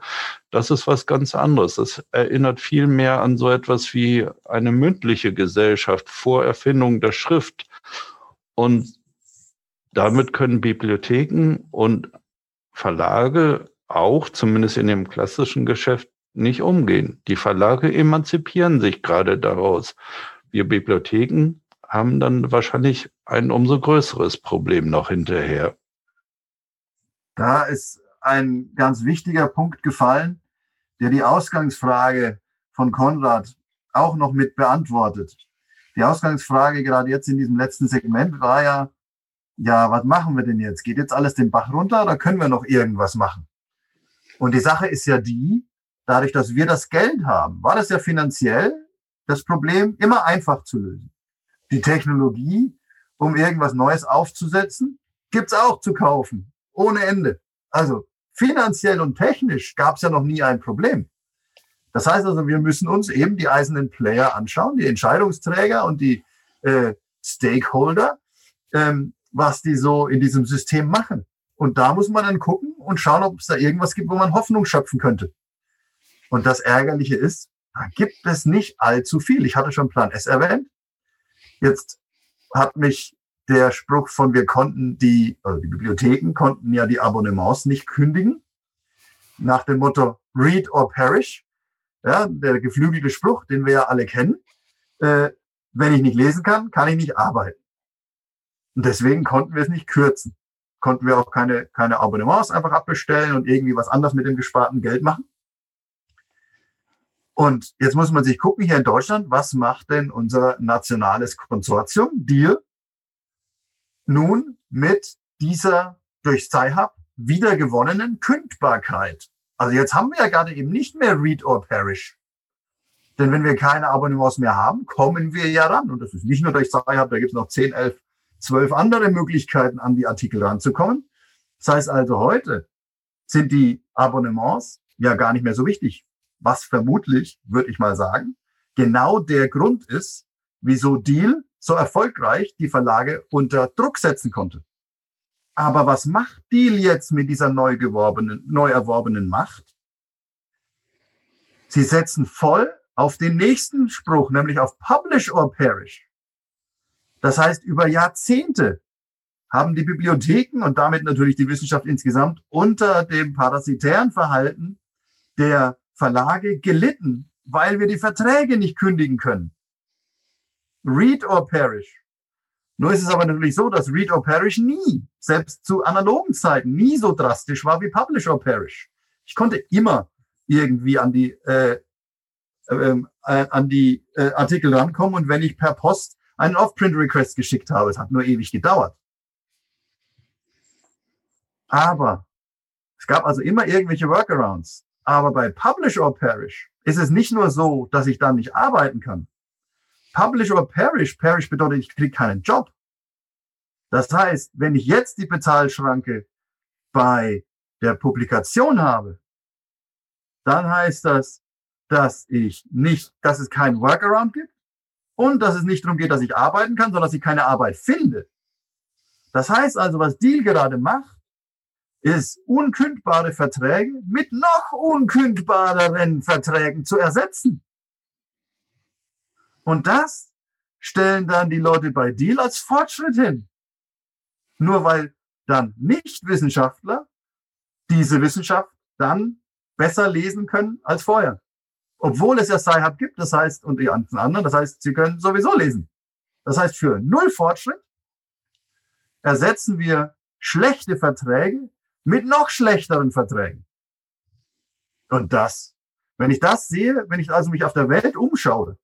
das ist was ganz anderes. Das erinnert viel mehr an so etwas wie eine mündliche Gesellschaft vor Erfindung der Schrift. Und damit können Bibliotheken und Verlage auch, zumindest in dem klassischen Geschäft, nicht umgehen. Die Verlage emanzipieren sich gerade daraus. Wir Bibliotheken haben dann wahrscheinlich ein umso größeres Problem noch hinterher. Da ist ein ganz wichtiger Punkt gefallen, der die Ausgangsfrage von Konrad auch noch mit beantwortet. Die Ausgangsfrage gerade jetzt in diesem letzten Segment war ja, ja, was machen wir denn jetzt? Geht jetzt alles den Bach runter oder können wir noch irgendwas machen? Und die Sache ist ja die, dadurch, dass wir das Geld haben, war das ja finanziell das Problem immer einfach zu lösen. Die Technologie, um irgendwas Neues aufzusetzen, gibt's auch zu kaufen, ohne Ende. Also finanziell und technisch gab's ja noch nie ein Problem. Das heißt also, wir müssen uns eben die eisernen Player anschauen, die Entscheidungsträger und die äh, Stakeholder, ähm, was die so in diesem System machen. Und da muss man dann gucken und schauen, ob es da irgendwas gibt, wo man Hoffnung schöpfen könnte. Und das Ärgerliche ist, da gibt es nicht allzu viel. Ich hatte schon Plan S erwähnt. Jetzt hat mich der Spruch von wir konnten die, also die Bibliotheken konnten ja die Abonnements nicht kündigen. Nach dem Motto Read or Perish. Ja, der geflügelte Spruch, den wir ja alle kennen. Äh, wenn ich nicht lesen kann, kann ich nicht arbeiten. Und deswegen konnten wir es nicht kürzen. Konnten wir auch keine, keine Abonnements einfach abbestellen und irgendwie was anderes mit dem gesparten Geld machen. Und jetzt muss man sich gucken hier in Deutschland, was macht denn unser nationales Konsortium, Deal, nun mit dieser durch Sci-Hub wiedergewonnenen Kündbarkeit. Also jetzt haben wir ja gerade eben nicht mehr Read or Perish. Denn wenn wir keine Abonnements mehr haben, kommen wir ja ran. Und das ist nicht nur durch Sci-Hub, da gibt es noch 10, 11, 12 andere Möglichkeiten, an die Artikel ranzukommen. Das heißt also, heute sind die Abonnements ja gar nicht mehr so wichtig. Was vermutlich, würde ich mal sagen, genau der Grund ist, wieso Deal so erfolgreich die Verlage unter Druck setzen konnte. Aber was macht Deal jetzt mit dieser neu, geworbenen, neu erworbenen Macht? Sie setzen voll auf den nächsten Spruch, nämlich auf Publish or Perish. Das heißt, über Jahrzehnte haben die Bibliotheken und damit natürlich die Wissenschaft insgesamt unter dem parasitären Verhalten der Verlage gelitten, weil wir die Verträge nicht kündigen können. Read or perish. Nur ist es aber natürlich so, dass Read or perish nie, selbst zu analogen Zeiten, nie so drastisch war wie Publish or perish. Ich konnte immer irgendwie an die äh, ähm, äh, an die äh, Artikel rankommen und wenn ich per Post einen Off-Print-Request geschickt habe, es hat nur ewig gedauert. Aber es gab also immer irgendwelche Workarounds. Aber bei Publish or Perish ist es nicht nur so, dass ich dann nicht arbeiten kann. Publish or Perish, Perish bedeutet, ich kriege keinen Job. Das heißt, wenn ich jetzt die Bezahlschranke bei der Publikation habe, dann heißt das, dass ich nicht, dass es keinen Workaround gibt und dass es nicht darum geht, dass ich arbeiten kann, sondern dass ich keine Arbeit finde. Das heißt also, was Deal gerade macht, ist unkündbare Verträge mit noch unkündbareren Verträgen zu ersetzen. Und das stellen dann die Leute bei Deal als Fortschritt hin. Nur weil dann Nichtwissenschaftler diese Wissenschaft dann besser lesen können als vorher. Obwohl es ja Sci-Hub gibt, das heißt, und die ganzen anderen, das heißt, sie können sowieso lesen. Das heißt, für null Fortschritt ersetzen wir schlechte Verträge mit noch schlechteren Verträgen. Und das, wenn ich das sehe, wenn ich also mich auf der Welt umschaue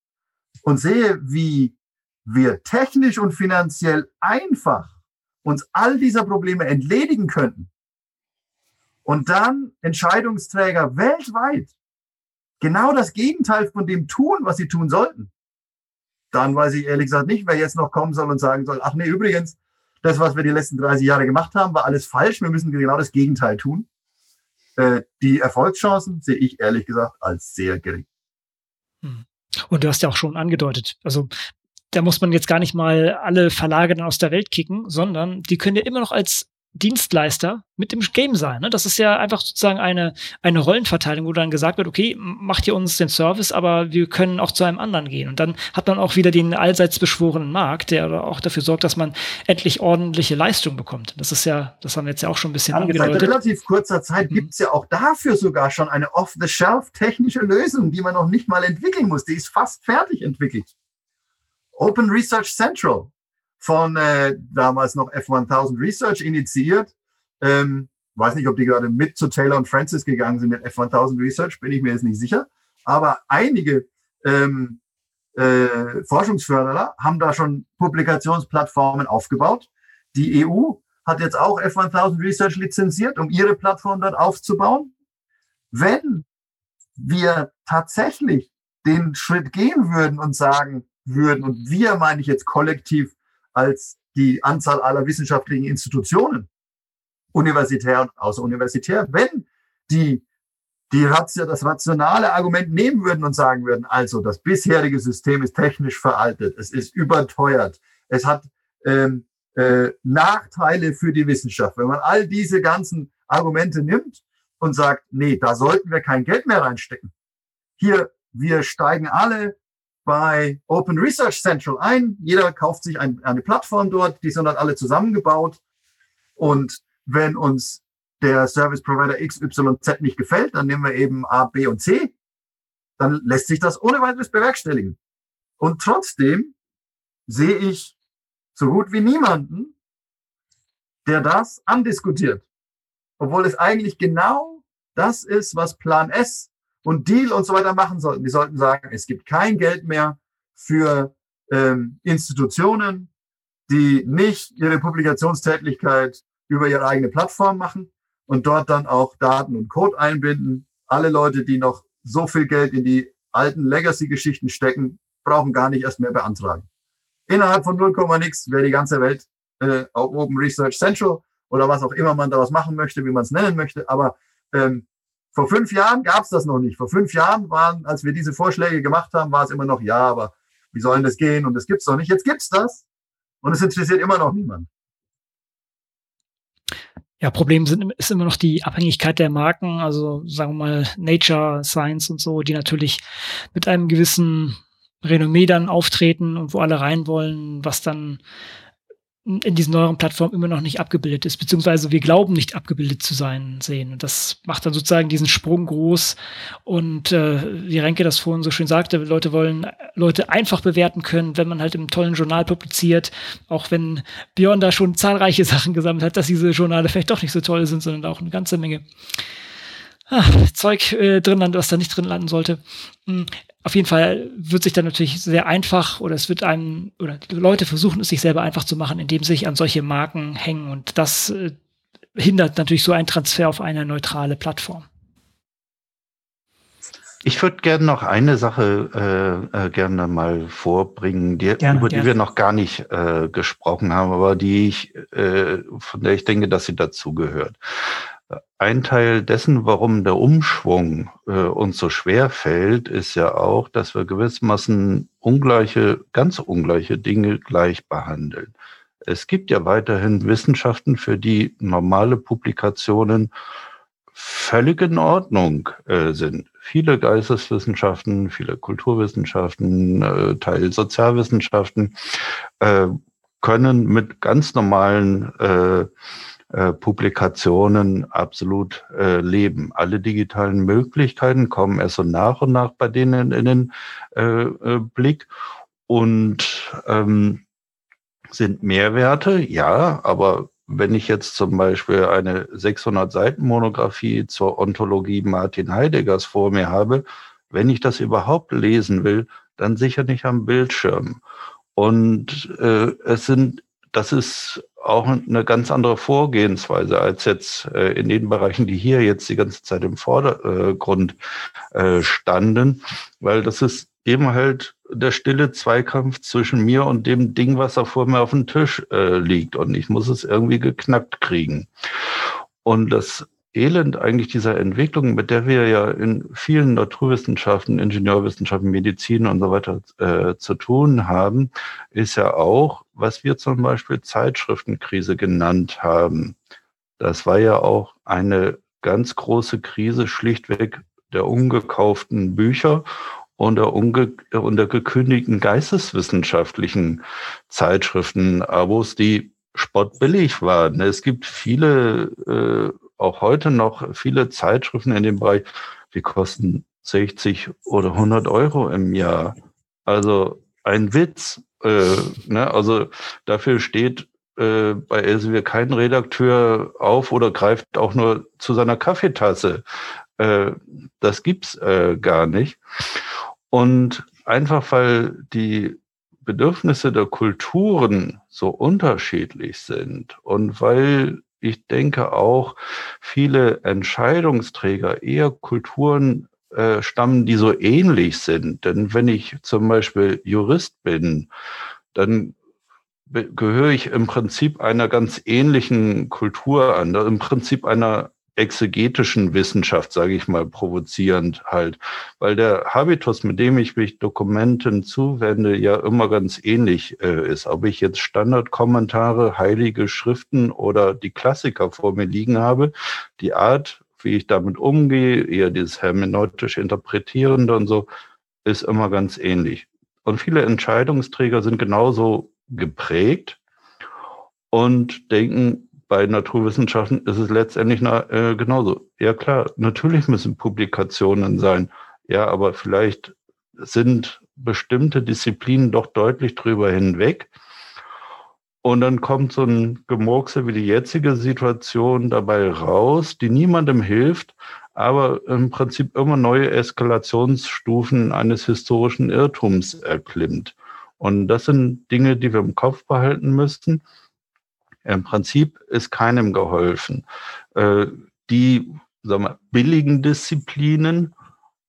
und sehe, wie wir technisch und finanziell einfach uns all dieser Probleme entledigen könnten und dann Entscheidungsträger weltweit genau das Gegenteil von dem tun, was sie tun sollten, dann weiß ich ehrlich gesagt nicht, wer jetzt noch kommen soll und sagen soll, ach nee, übrigens, das, was wir die letzten 30 Jahre gemacht haben, war alles falsch. Wir müssen genau das Gegenteil tun. Äh, die Erfolgschancen sehe ich ehrlich gesagt als sehr gering. Hm. Und du hast ja auch schon angedeutet, also da muss man jetzt gar nicht mal alle Verlage dann aus der Welt kicken, sondern die können ja immer noch als Dienstleister mit dem Game sein. Ne? Das ist ja einfach sozusagen eine, eine Rollenverteilung, wo dann gesagt wird, okay, macht ihr uns den Service, aber wir können auch zu einem anderen gehen. Und dann hat man auch wieder den allseits beschworenen Markt, der auch dafür sorgt, dass man endlich ordentliche Leistung bekommt. Das ist ja, das haben wir jetzt ja auch schon ein bisschen angedeutet. In relativ kurzer Zeit mhm. gibt's ja auch dafür sogar schon eine off-the-shelf technische Lösung, die man noch nicht mal entwickeln muss. Die ist fast fertig entwickelt. Open Research Central von äh, damals noch F1000 Research initiiert. Ähm, weiß nicht, ob die gerade mit zu Taylor und Francis gegangen sind mit F1000 Research, bin ich mir jetzt nicht sicher. Aber einige ähm, äh, Forschungsförderer haben da schon Publikationsplattformen aufgebaut. Die EU hat jetzt auch F1000 Research lizenziert, um ihre Plattform dort aufzubauen. Wenn wir tatsächlich den Schritt gehen würden und sagen würden, und wir meine ich jetzt kollektiv als die Anzahl aller wissenschaftlichen Institutionen, universitär und außeruniversitär, wenn die die Ratio, das rationale Argument nehmen würden und sagen würden, also das bisherige System ist technisch veraltet, es ist überteuert, es hat ähm, äh, Nachteile für die Wissenschaft. Wenn man all diese ganzen Argumente nimmt und sagt, nee, da sollten wir kein Geld mehr reinstecken. Hier, wir steigen alle bei Open Research Central ein. Jeder kauft sich ein, eine Plattform dort, die sind dann alle zusammengebaut. Und wenn uns der Service Provider XYZ nicht gefällt, dann nehmen wir eben A, B und C. Dann lässt sich das ohne weiteres bewerkstelligen. Und trotzdem sehe ich so gut wie niemanden, der das andiskutiert. Obwohl es eigentlich genau das ist, was Plan S und Deal und so weiter machen sollten. Die sollten sagen, es gibt kein Geld mehr für ähm, Institutionen, die nicht ihre Publikationstätigkeit über ihre eigene Plattform machen und dort dann auch Daten und Code einbinden. Alle Leute, die noch so viel Geld in die alten Legacy-Geschichten stecken, brauchen gar nicht erst mehr beantragen. Innerhalb von 0, nix wäre die ganze Welt äh, Open Research Central oder was auch immer man daraus machen möchte, wie man es nennen möchte. Aber ähm, vor fünf Jahren gab es das noch nicht. Vor fünf Jahren waren, als wir diese Vorschläge gemacht haben, war es immer noch, ja, aber wie soll denn das gehen? Und das gibt's doch nicht. Jetzt gibt's das. Und es interessiert immer noch niemand. Ja, Problem sind, ist immer noch die Abhängigkeit der Marken, also sagen wir mal Nature, Science und so, die natürlich mit einem gewissen Renommee dann auftreten und wo alle rein wollen, was dann in diesen neueren Plattformen immer noch nicht abgebildet ist, beziehungsweise wir glauben nicht abgebildet zu sein sehen. Und das macht dann sozusagen diesen Sprung groß. Und äh, wie Renke das vorhin so schön sagte, Leute wollen Leute einfach bewerten können, wenn man halt im tollen Journal publiziert, auch wenn Björn da schon zahlreiche Sachen gesammelt hat, dass diese Journale vielleicht doch nicht so toll sind, sondern auch eine ganze Menge ah, Zeug äh, drin landen, was da nicht drin landen sollte. Hm, auf jeden Fall wird sich dann natürlich sehr einfach oder es wird einem oder die Leute versuchen es sich selber einfach zu machen, indem sie sich an solche Marken hängen und das äh, hindert natürlich so einen Transfer auf eine neutrale Plattform. Ich würde gerne noch eine Sache äh, äh, gerne mal vorbringen, die, gerne, über gerne. die wir noch gar nicht äh, gesprochen haben, aber die ich, äh, von der ich denke, dass sie dazugehört ein Teil dessen, warum der Umschwung äh, uns so schwer fällt, ist ja auch, dass wir gewissermaßen ungleiche, ganz ungleiche Dinge gleich behandeln. Es gibt ja weiterhin Wissenschaften, für die normale Publikationen völlig in Ordnung äh, sind. Viele Geisteswissenschaften, viele Kulturwissenschaften, äh, Teil Sozialwissenschaften äh, können mit ganz normalen äh, Publikationen absolut äh, leben. Alle digitalen Möglichkeiten kommen erst so nach und nach bei denen in den äh, äh, Blick und ähm, sind Mehrwerte, ja, aber wenn ich jetzt zum Beispiel eine 600 Seiten Monographie zur Ontologie Martin Heideggers vor mir habe, wenn ich das überhaupt lesen will, dann sicher nicht am Bildschirm. Und äh, es sind, das ist auch eine ganz andere Vorgehensweise als jetzt äh, in den Bereichen, die hier jetzt die ganze Zeit im Vordergrund äh, standen, weil das ist eben halt der stille Zweikampf zwischen mir und dem Ding, was da vor mir auf dem Tisch äh, liegt und ich muss es irgendwie geknackt kriegen. Und das Elend eigentlich dieser Entwicklung, mit der wir ja in vielen Naturwissenschaften, Ingenieurwissenschaften, Medizin und so weiter äh, zu tun haben, ist ja auch, was wir zum Beispiel Zeitschriftenkrise genannt haben. Das war ja auch eine ganz große Krise schlichtweg der ungekauften Bücher und der, unge und der gekündigten geisteswissenschaftlichen Zeitschriften, Abos, die spottbillig waren. Es gibt viele äh, auch heute noch viele Zeitschriften in dem Bereich, die kosten 60 oder 100 Euro im Jahr. Also ein Witz. Äh, ne? Also dafür steht äh, bei Elsevier kein Redakteur auf oder greift auch nur zu seiner Kaffeetasse. Äh, das gibt's äh, gar nicht. Und einfach weil die Bedürfnisse der Kulturen so unterschiedlich sind und weil ich denke auch, viele Entscheidungsträger eher Kulturen äh, stammen, die so ähnlich sind. Denn wenn ich zum Beispiel Jurist bin, dann gehöre ich im Prinzip einer ganz ähnlichen Kultur an, im Prinzip einer exegetischen Wissenschaft, sage ich mal, provozierend halt, weil der Habitus, mit dem ich mich Dokumenten zuwende, ja immer ganz ähnlich äh, ist. Ob ich jetzt Standardkommentare, heilige Schriften oder die Klassiker vor mir liegen habe, die Art, wie ich damit umgehe, eher dieses hermeneutisch interpretierende und so, ist immer ganz ähnlich. Und viele Entscheidungsträger sind genauso geprägt und denken, bei Naturwissenschaften ist es letztendlich na, äh, genauso. Ja klar, natürlich müssen Publikationen sein. Ja, aber vielleicht sind bestimmte Disziplinen doch deutlich drüber hinweg. Und dann kommt so ein Gemurkse wie die jetzige Situation dabei raus, die niemandem hilft, aber im Prinzip immer neue Eskalationsstufen eines historischen Irrtums erklimmt. Und das sind Dinge, die wir im Kopf behalten müssten. Im Prinzip ist keinem geholfen. Äh, die sagen wir, billigen Disziplinen,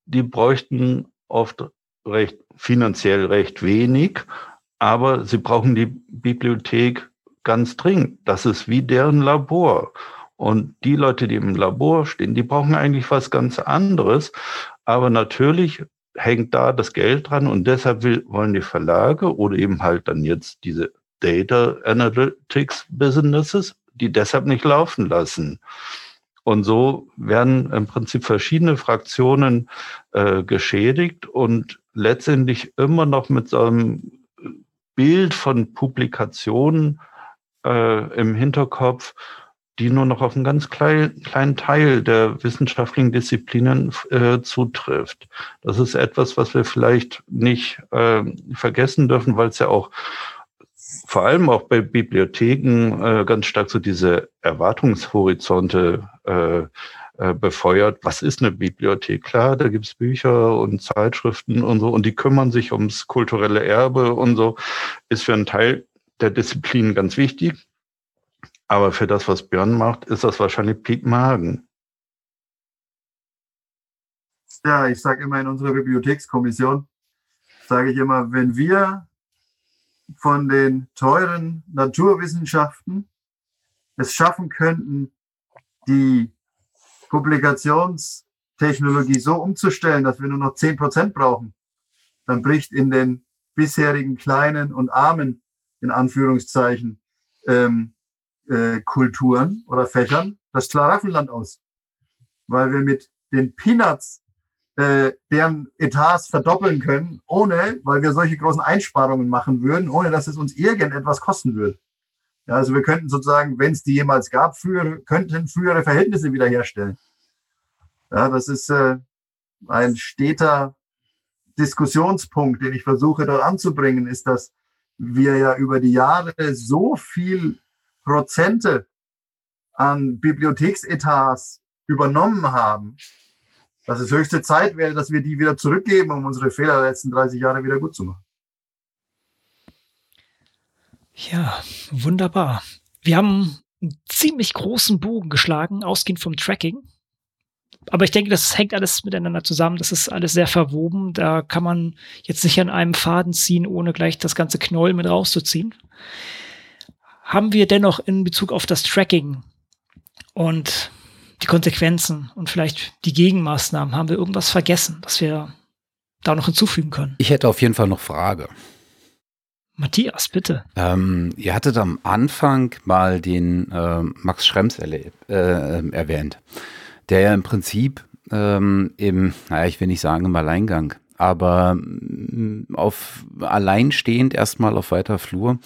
die bräuchten oft recht finanziell recht wenig, aber sie brauchen die Bibliothek ganz dringend. Das ist wie deren Labor. Und die Leute, die im Labor stehen, die brauchen eigentlich was ganz anderes. Aber natürlich hängt da das Geld dran und deshalb will, wollen die Verlage oder eben halt dann jetzt diese Data Analytics Businesses, die deshalb nicht laufen lassen. Und so werden im Prinzip verschiedene Fraktionen äh, geschädigt und letztendlich immer noch mit so einem Bild von Publikationen äh, im Hinterkopf, die nur noch auf einen ganz klein, kleinen Teil der wissenschaftlichen Disziplinen äh, zutrifft. Das ist etwas, was wir vielleicht nicht äh, vergessen dürfen, weil es ja auch vor allem auch bei Bibliotheken äh, ganz stark so diese Erwartungshorizonte äh, äh, befeuert. Was ist eine Bibliothek? Klar, da gibt's Bücher und Zeitschriften und so, und die kümmern sich ums kulturelle Erbe und so, ist für einen Teil der Disziplin ganz wichtig. Aber für das, was Björn macht, ist das wahrscheinlich Piep Magen. Ja, ich sage immer in unserer Bibliothekskommission, sage ich immer, wenn wir von den teuren Naturwissenschaften es schaffen könnten, die Publikationstechnologie so umzustellen, dass wir nur noch zehn Prozent brauchen, dann bricht in den bisherigen kleinen und armen, in Anführungszeichen, ähm, äh, Kulturen oder Fächern das Schlaraffenland aus. Weil wir mit den Peanuts äh, deren Etats verdoppeln können, ohne, weil wir solche großen Einsparungen machen würden, ohne dass es uns irgendetwas kosten würde. Ja, also wir könnten sozusagen, wenn es die jemals gab, frühere, könnten frühere Verhältnisse wiederherstellen. Ja, das ist äh, ein steter Diskussionspunkt, den ich versuche dort anzubringen, ist, dass wir ja über die Jahre so viel Prozente an Bibliotheksetats übernommen haben, dass es höchste Zeit wäre, dass wir die wieder zurückgeben, um unsere Fehler der letzten 30 Jahre wieder gut zu machen. Ja, wunderbar. Wir haben einen ziemlich großen Bogen geschlagen, ausgehend vom Tracking. Aber ich denke, das hängt alles miteinander zusammen. Das ist alles sehr verwoben. Da kann man jetzt nicht an einem Faden ziehen, ohne gleich das ganze Knoll mit rauszuziehen. Haben wir dennoch in Bezug auf das Tracking und die Konsequenzen und vielleicht die Gegenmaßnahmen, haben wir irgendwas vergessen, das wir da noch hinzufügen können? Ich hätte auf jeden Fall noch Frage. Matthias, bitte. Ähm, ihr hattet am Anfang mal den äh, Max Schrems äh, erwähnt, der ja im Prinzip ähm, im, naja, ich will nicht sagen im Alleingang, aber mm, auf alleinstehend erstmal auf weiter Flur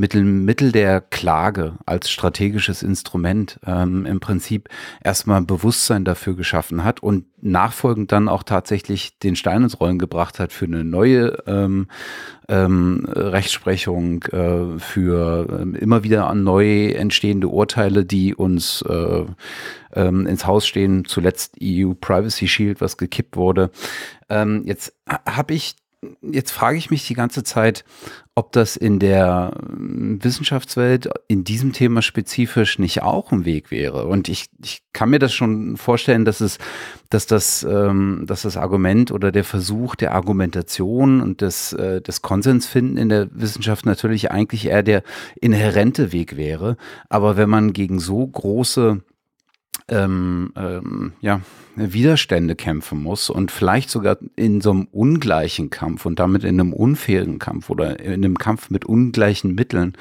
Mittel, Mittel der Klage als strategisches Instrument ähm, im Prinzip erstmal Bewusstsein dafür geschaffen hat und nachfolgend dann auch tatsächlich den Stein ins Rollen gebracht hat für eine neue ähm, ähm, Rechtsprechung, äh, für äh, immer wieder an neu entstehende Urteile, die uns äh, ähm, ins Haus stehen. Zuletzt EU Privacy Shield, was gekippt wurde. Ähm, jetzt habe ich jetzt frage ich mich die ganze Zeit, ob das in der ähm, Wissenschaftswelt in diesem Thema spezifisch nicht auch ein Weg wäre. Und ich, ich kann mir das schon vorstellen, dass es, dass das, ähm, dass das Argument oder der Versuch der Argumentation und des, äh, des Konsensfinden in der Wissenschaft natürlich eigentlich eher der inhärente Weg wäre. Aber wenn man gegen so große ähm, ähm, ja, Widerstände kämpfen muss und vielleicht sogar in so einem ungleichen Kampf und damit in einem unfairen Kampf oder in einem Kampf mit ungleichen Mitteln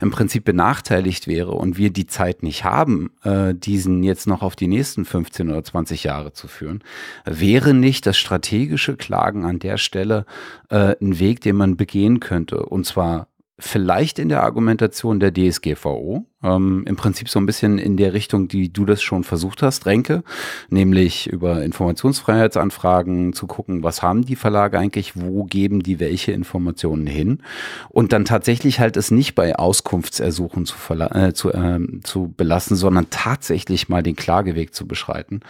im Prinzip benachteiligt wäre und wir die Zeit nicht haben, äh, diesen jetzt noch auf die nächsten 15 oder 20 Jahre zu führen, wäre nicht das strategische Klagen an der Stelle äh, ein Weg, den man begehen könnte. Und zwar vielleicht in der Argumentation der DSGVO, ähm, im Prinzip so ein bisschen in der Richtung, die du das schon versucht hast, Renke, nämlich über Informationsfreiheitsanfragen zu gucken, was haben die Verlage eigentlich, wo geben die welche Informationen hin und dann tatsächlich halt es nicht bei Auskunftsersuchen zu, äh, zu, äh, zu belassen, sondern tatsächlich mal den Klageweg zu beschreiten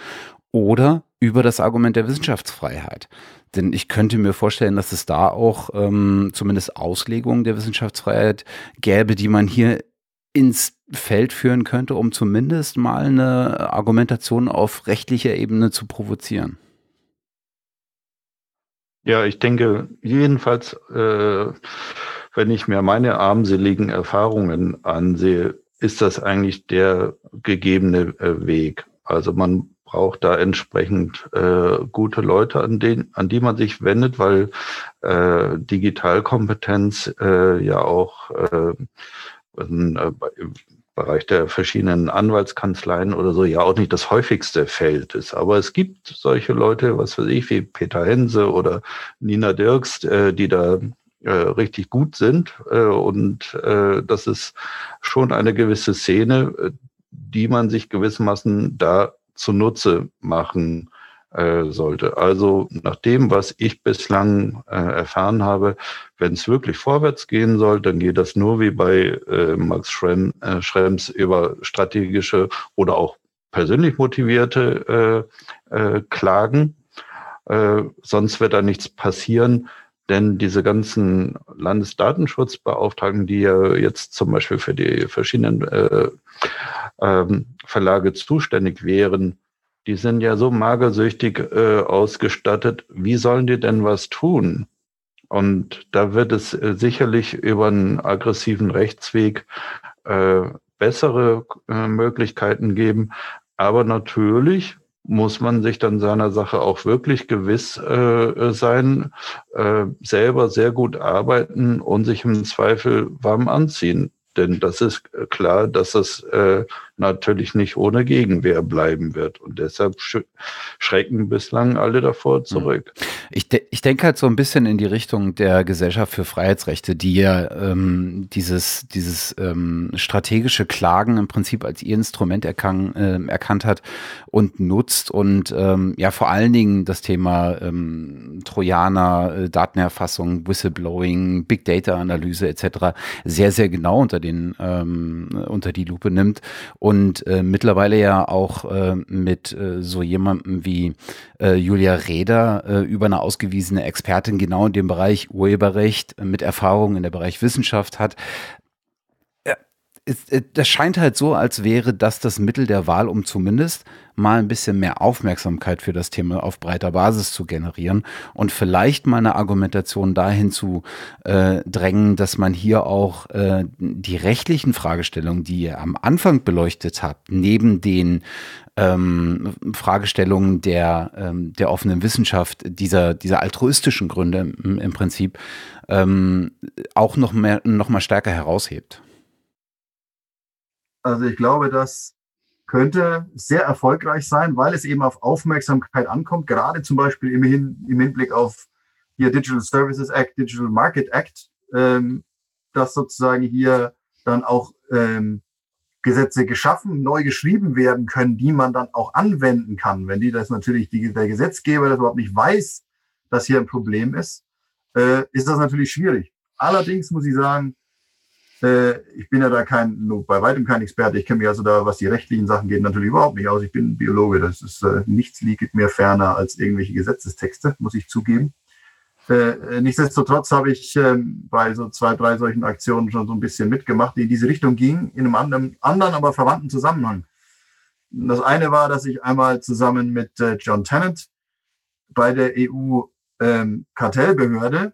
oder über das Argument der Wissenschaftsfreiheit. Denn ich könnte mir vorstellen, dass es da auch ähm, zumindest Auslegungen der Wissenschaftsfreiheit gäbe, die man hier ins Feld führen könnte, um zumindest mal eine Argumentation auf rechtlicher Ebene zu provozieren. Ja, ich denke jedenfalls, äh, wenn ich mir meine armseligen Erfahrungen ansehe, ist das eigentlich der gegebene äh, Weg. Also man braucht da entsprechend äh, gute Leute, an, den, an die man sich wendet, weil äh, Digitalkompetenz äh, ja auch äh, Bereich der verschiedenen Anwaltskanzleien oder so ja auch nicht das häufigste Feld ist. Aber es gibt solche Leute, was weiß ich, wie Peter Hense oder Nina Dirks, äh, die da äh, richtig gut sind. Äh, und äh, das ist schon eine gewisse Szene, äh, die man sich gewissermaßen da zunutze machen äh, sollte. Also nach dem, was ich bislang äh, erfahren habe, wenn es wirklich vorwärts gehen soll, dann geht das nur wie bei äh, Max Schrem, äh, Schrems über strategische oder auch persönlich motivierte äh, Klagen. Sonst wird da nichts passieren, denn diese ganzen Landesdatenschutzbeauftragten, die ja jetzt zum Beispiel für die verschiedenen äh, ähm, Verlage zuständig wären, die sind ja so magersüchtig äh, ausgestattet. Wie sollen die denn was tun? Und da wird es äh, sicherlich über einen aggressiven Rechtsweg äh, bessere äh, Möglichkeiten geben. Aber natürlich muss man sich dann seiner Sache auch wirklich gewiss äh, sein, äh, selber sehr gut arbeiten und sich im Zweifel warm anziehen. Denn das ist klar, dass das äh, natürlich nicht ohne Gegenwehr bleiben wird. Und deshalb sch schrecken bislang alle davor hm. zurück. Ich, de ich denke halt so ein bisschen in die Richtung der Gesellschaft für Freiheitsrechte, die ja ähm, dieses, dieses ähm, strategische Klagen im Prinzip als ihr Instrument erkan äh, erkannt hat und nutzt und ähm, ja vor allen Dingen das Thema ähm, Trojaner, äh, Datenerfassung, Whistleblowing, Big Data Analyse etc. sehr, sehr genau unter den ähm, unter die Lupe nimmt und äh, mittlerweile ja auch äh, mit äh, so jemandem wie äh, Julia Reda äh, über eine ausgewiesene Expertin genau in dem Bereich Urheberrecht äh, mit Erfahrung in der Bereich Wissenschaft hat. Das scheint halt so, als wäre das das Mittel der Wahl, um zumindest mal ein bisschen mehr Aufmerksamkeit für das Thema auf breiter Basis zu generieren und vielleicht mal eine Argumentation dahin zu äh, drängen, dass man hier auch äh, die rechtlichen Fragestellungen, die ihr am Anfang beleuchtet habt, neben den ähm, Fragestellungen der, ähm, der offenen Wissenschaft, dieser, dieser altruistischen Gründe im, im Prinzip, ähm, auch noch, mehr, noch mal stärker heraushebt. Also ich glaube, dass könnte sehr erfolgreich sein, weil es eben auf Aufmerksamkeit ankommt, gerade zum Beispiel im, Hin im Hinblick auf hier Digital Services Act, Digital Market Act, ähm, dass sozusagen hier dann auch ähm, Gesetze geschaffen, neu geschrieben werden können, die man dann auch anwenden kann. Wenn die das natürlich die, der Gesetzgeber das überhaupt nicht weiß, dass hier ein Problem ist, äh, ist das natürlich schwierig. Allerdings muss ich sagen, äh, ich bin ja da kein, nur bei weitem kein Experte. Ich kenne mich also da, was die rechtlichen Sachen geht, natürlich überhaupt nicht aus. Ich bin Biologe. Das ist äh, nichts liegt mir ferner als irgendwelche Gesetzestexte, muss ich zugeben. Äh, nichtsdestotrotz habe ich ähm, bei so zwei, drei solchen Aktionen schon so ein bisschen mitgemacht, die in diese Richtung gingen, in einem anderen, anderen aber verwandten Zusammenhang. Das eine war, dass ich einmal zusammen mit John Tennant bei der EU-Kartellbehörde ähm,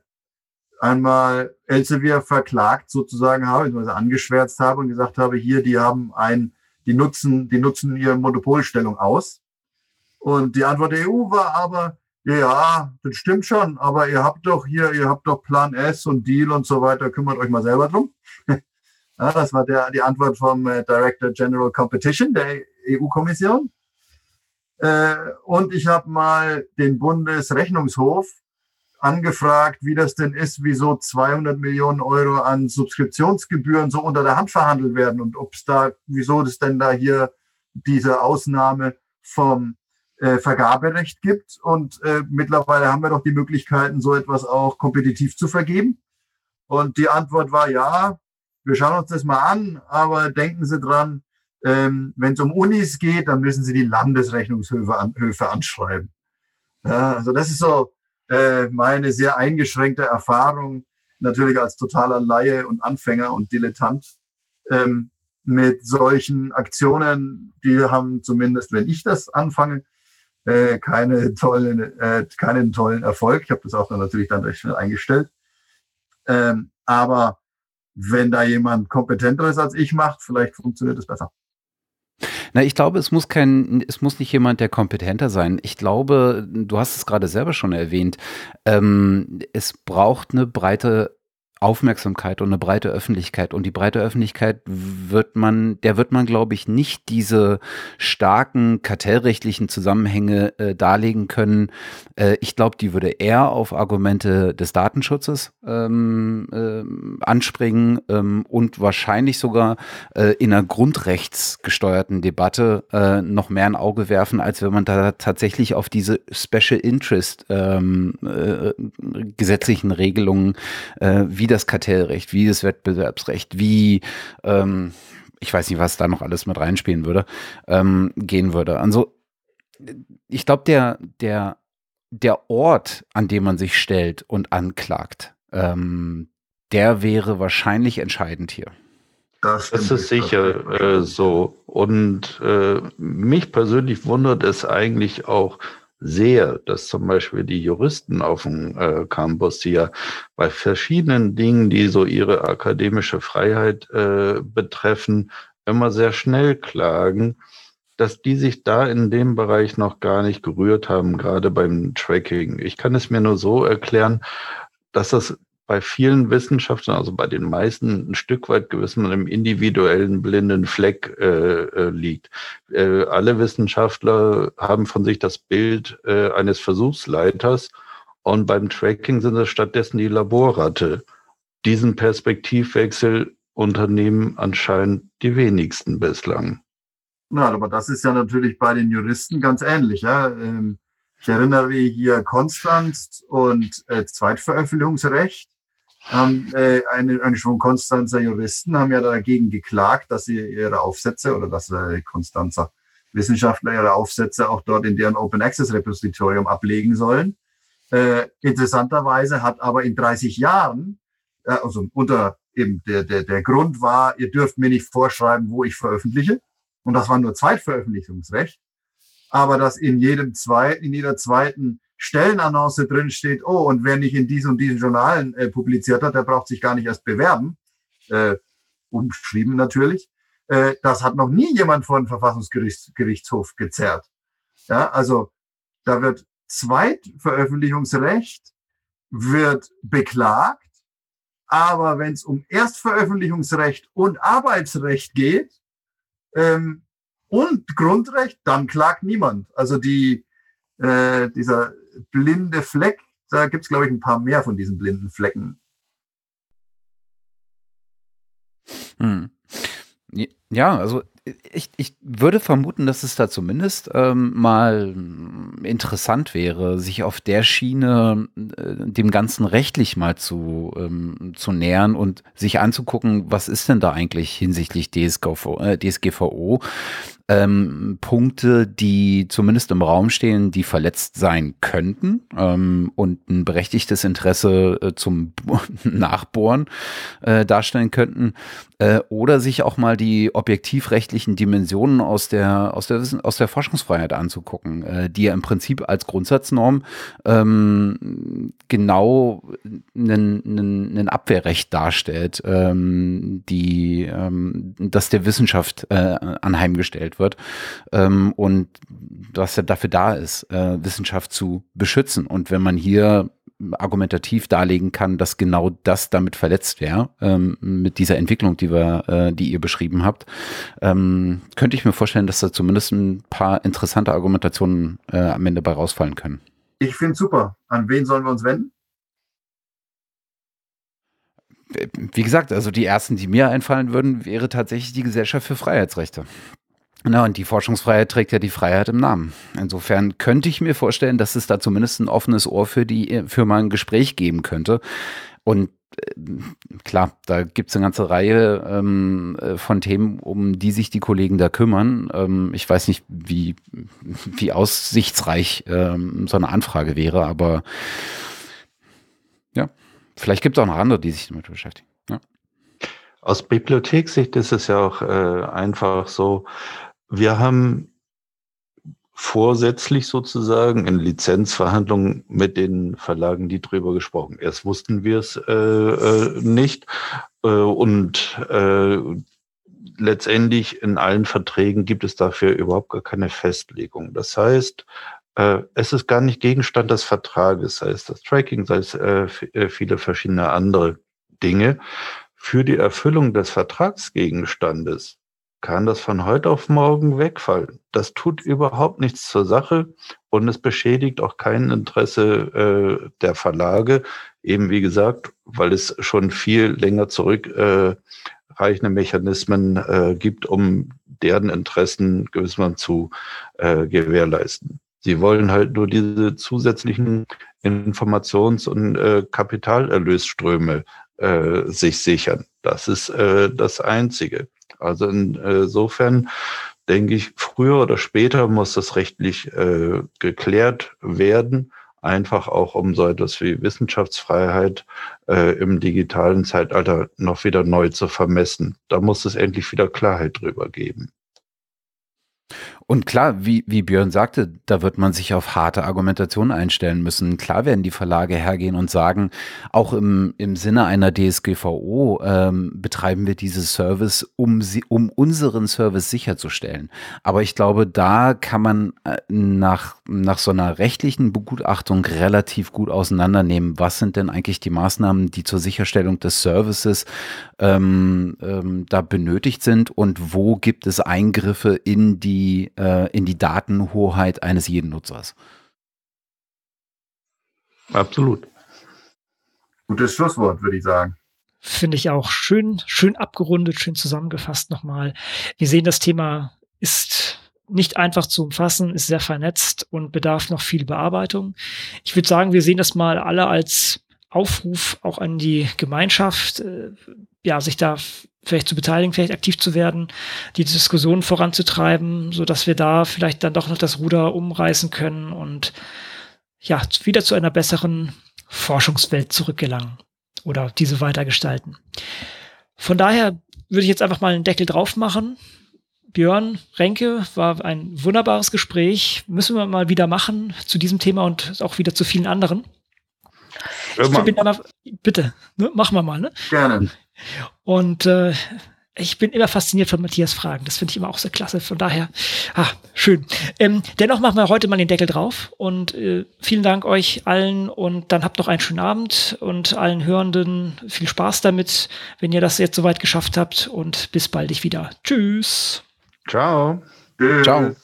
einmal Elsevier verklagt sozusagen habe, also angeschwärzt habe und gesagt habe, hier, die haben ein, die nutzen, die nutzen ihre Monopolstellung aus. Und die Antwort der EU war aber, ja, das stimmt schon, aber ihr habt doch hier, ihr habt doch Plan S und Deal und so weiter, kümmert euch mal selber drum. ja, das war der, die Antwort vom äh, Director General Competition der EU-Kommission. Äh, und ich habe mal den Bundesrechnungshof angefragt, wie das denn ist, wieso 200 Millionen Euro an Subskriptionsgebühren so unter der Hand verhandelt werden und ob es da, wieso das denn da hier diese Ausnahme vom äh, Vergaberecht gibt. Und äh, mittlerweile haben wir doch die Möglichkeiten, so etwas auch kompetitiv zu vergeben. Und die Antwort war ja, wir schauen uns das mal an, aber denken Sie dran, ähm, wenn es um Unis geht, dann müssen Sie die Landesrechnungshöfe an, Höfe anschreiben. Ja, also das ist so äh, meine sehr eingeschränkte Erfahrung, natürlich als totaler Laie und Anfänger und Dilettant. Ähm, mit solchen Aktionen, die haben zumindest, wenn ich das anfange, äh, keine tollen, äh, keinen tollen Erfolg. Ich habe das auch dann natürlich dann recht schnell eingestellt. Ähm, aber wenn da jemand kompetenteres als ich macht, vielleicht funktioniert es besser. Na, ich glaube, es muss kein, es muss nicht jemand, der kompetenter sein. Ich glaube, du hast es gerade selber schon erwähnt. Ähm, es braucht eine breite Aufmerksamkeit und eine breite Öffentlichkeit. Und die breite Öffentlichkeit wird man, der wird man, glaube ich, nicht diese starken kartellrechtlichen Zusammenhänge äh, darlegen können. Äh, ich glaube, die würde eher auf Argumente des Datenschutzes ähm, äh, anspringen ähm, und wahrscheinlich sogar äh, in einer grundrechtsgesteuerten Debatte äh, noch mehr ein Auge werfen, als wenn man da tatsächlich auf diese Special Interest ähm, äh, gesetzlichen Regelungen wie das Kartellrecht, wie das Wettbewerbsrecht, wie ähm, ich weiß nicht, was da noch alles mit reinspielen würde, ähm, gehen würde. Also ich glaube, der, der, der Ort, an dem man sich stellt und anklagt, ähm, der wäre wahrscheinlich entscheidend hier. Das, das ist sicher äh, so. Und äh, mich persönlich wundert es eigentlich auch, sehr, dass zum Beispiel die Juristen auf dem äh, Campus, ja bei verschiedenen Dingen, die so ihre akademische Freiheit äh, betreffen, immer sehr schnell klagen, dass die sich da in dem Bereich noch gar nicht gerührt haben, gerade beim Tracking. Ich kann es mir nur so erklären, dass das bei vielen Wissenschaftlern, also bei den meisten, ein Stück weit gewissen einem individuellen blinden Fleck äh, äh, liegt. Äh, alle Wissenschaftler haben von sich das Bild äh, eines Versuchsleiters und beim Tracking sind es stattdessen die Laborratte. Diesen Perspektivwechsel unternehmen anscheinend die wenigsten bislang. Na, aber das ist ja natürlich bei den Juristen ganz ähnlich. Ja? Ähm, ich erinnere hier Konstanz und äh, Zweitveröffentlichungsrecht haben äh, eine, eine Schwung Konstanzer Juristen haben ja dagegen geklagt, dass sie ihre Aufsätze oder dass äh, Konstanzer Wissenschaftler ihre Aufsätze auch dort in deren Open Access Repositorium ablegen sollen. Äh, interessanterweise hat aber in 30 Jahren, äh, also unter eben der, der, der Grund war, ihr dürft mir nicht vorschreiben, wo ich veröffentliche. Und das war nur Zweitveröffentlichungsrecht. Aber dass in jedem zweiten, in jeder zweiten Stellenannonce drin steht, oh, und wer nicht in diesen und diesen Journalen äh, publiziert hat, der braucht sich gar nicht erst bewerben. Äh, umschrieben natürlich. Äh, das hat noch nie jemand von Verfassungsgerichtshof gezerrt. Ja, also da wird Zweitveröffentlichungsrecht wird beklagt, aber wenn es um Erstveröffentlichungsrecht und Arbeitsrecht geht ähm, und Grundrecht, dann klagt niemand. Also die äh, dieser blinde Fleck, da gibt es, glaube ich, ein paar mehr von diesen blinden Flecken. Hm. Ja, also ich, ich würde vermuten, dass es da zumindest ähm, mal interessant wäre, sich auf der Schiene äh, dem Ganzen rechtlich mal zu, ähm, zu nähern und sich anzugucken, was ist denn da eigentlich hinsichtlich DSGVO, äh, DSGVO ähm, Punkte, die zumindest im Raum stehen, die verletzt sein könnten ähm, und ein berechtigtes Interesse äh, zum Nachbohren äh, darstellen könnten. Äh, oder sich auch mal die objektivrechtlichen Dimensionen aus der, aus der, aus der Forschungsfreiheit anzugucken, äh, die ja im Prinzip als Grundsatznorm ähm, genau ein Abwehrrecht darstellt, ähm, die ähm, das der Wissenschaft äh, anheimgestellt wird ähm, und was ja dafür da ist, äh, Wissenschaft zu beschützen. Und wenn man hier argumentativ darlegen kann, dass genau das damit verletzt wäre, ähm, mit dieser Entwicklung, die wir, äh, die ihr beschrieben habt, ähm, könnte ich mir vorstellen, dass da zumindest ein paar interessante Argumentationen äh, am Ende bei rausfallen können. Ich finde super. An wen sollen wir uns wenden? Wie gesagt, also die ersten, die mir einfallen würden, wäre tatsächlich die Gesellschaft für Freiheitsrechte. Na, und die Forschungsfreiheit trägt ja die Freiheit im Namen. Insofern könnte ich mir vorstellen, dass es da zumindest ein offenes Ohr für die, für mal ein Gespräch geben könnte. Und äh, klar, da gibt es eine ganze Reihe ähm, äh, von Themen, um die sich die Kollegen da kümmern. Ähm, ich weiß nicht, wie, wie aussichtsreich ähm, so eine Anfrage wäre, aber ja, vielleicht gibt es auch noch andere, die sich damit beschäftigen. Aus Bibliothekssicht ist es ja auch äh, einfach so, wir haben vorsätzlich sozusagen in Lizenzverhandlungen mit den Verlagen die drüber gesprochen. Erst wussten wir es äh, äh, nicht äh, und äh, letztendlich in allen Verträgen gibt es dafür überhaupt gar keine Festlegung. Das heißt, äh, es ist gar nicht Gegenstand des Vertrages, sei es das Tracking, sei es äh, äh viele verschiedene andere Dinge. Für die Erfüllung des Vertragsgegenstandes kann das von heute auf morgen wegfallen. Das tut überhaupt nichts zur Sache und es beschädigt auch kein Interesse äh, der Verlage, eben wie gesagt, weil es schon viel länger zurückreichende äh, Mechanismen äh, gibt, um deren Interessen gewissermaßen zu äh, gewährleisten. Sie wollen halt nur diese zusätzlichen Informations- und äh, Kapitalerlösströme äh, sich sichern. Das ist äh, das Einzige. Also insofern denke ich, früher oder später muss das rechtlich äh, geklärt werden, einfach auch um so etwas wie Wissenschaftsfreiheit äh, im digitalen Zeitalter noch wieder neu zu vermessen. Da muss es endlich wieder Klarheit drüber geben. Und klar, wie, wie Björn sagte, da wird man sich auf harte Argumentation einstellen müssen. Klar werden die Verlage hergehen und sagen, auch im, im Sinne einer DSGVO ähm, betreiben wir diese Service, um, um unseren Service sicherzustellen. Aber ich glaube, da kann man äh, nach, nach so einer rechtlichen Begutachtung relativ gut auseinandernehmen, was sind denn eigentlich die Maßnahmen, die zur Sicherstellung des Services ähm, ähm, da benötigt sind und wo gibt es Eingriffe in die äh, in die Datenhoheit eines jeden Nutzers. Absolut. Gutes Schlusswort, würde ich sagen. Finde ich auch schön, schön abgerundet, schön zusammengefasst nochmal. Wir sehen, das Thema ist nicht einfach zu umfassen, ist sehr vernetzt und bedarf noch viel Bearbeitung. Ich würde sagen, wir sehen das mal alle als Aufruf auch an die Gemeinschaft, äh, ja, sich da vielleicht zu beteiligen, vielleicht aktiv zu werden, die Diskussion voranzutreiben, so dass wir da vielleicht dann doch noch das Ruder umreißen können und ja, wieder zu einer besseren Forschungswelt zurückgelangen oder diese weitergestalten. Von daher würde ich jetzt einfach mal einen Deckel drauf machen. Björn Renke war ein wunderbares Gespräch. Müssen wir mal wieder machen zu diesem Thema und auch wieder zu vielen anderen. Mal, bitte, ne, machen wir mal. Ne? Gerne. Und äh, ich bin immer fasziniert von Matthias Fragen. Das finde ich immer auch sehr klasse. Von daher, ah, schön. Ähm, dennoch machen wir heute mal den Deckel drauf. Und äh, vielen Dank euch allen. Und dann habt noch einen schönen Abend und allen Hörenden viel Spaß damit, wenn ihr das jetzt soweit geschafft habt. Und bis bald wieder. Tschüss. Ciao. Ciao.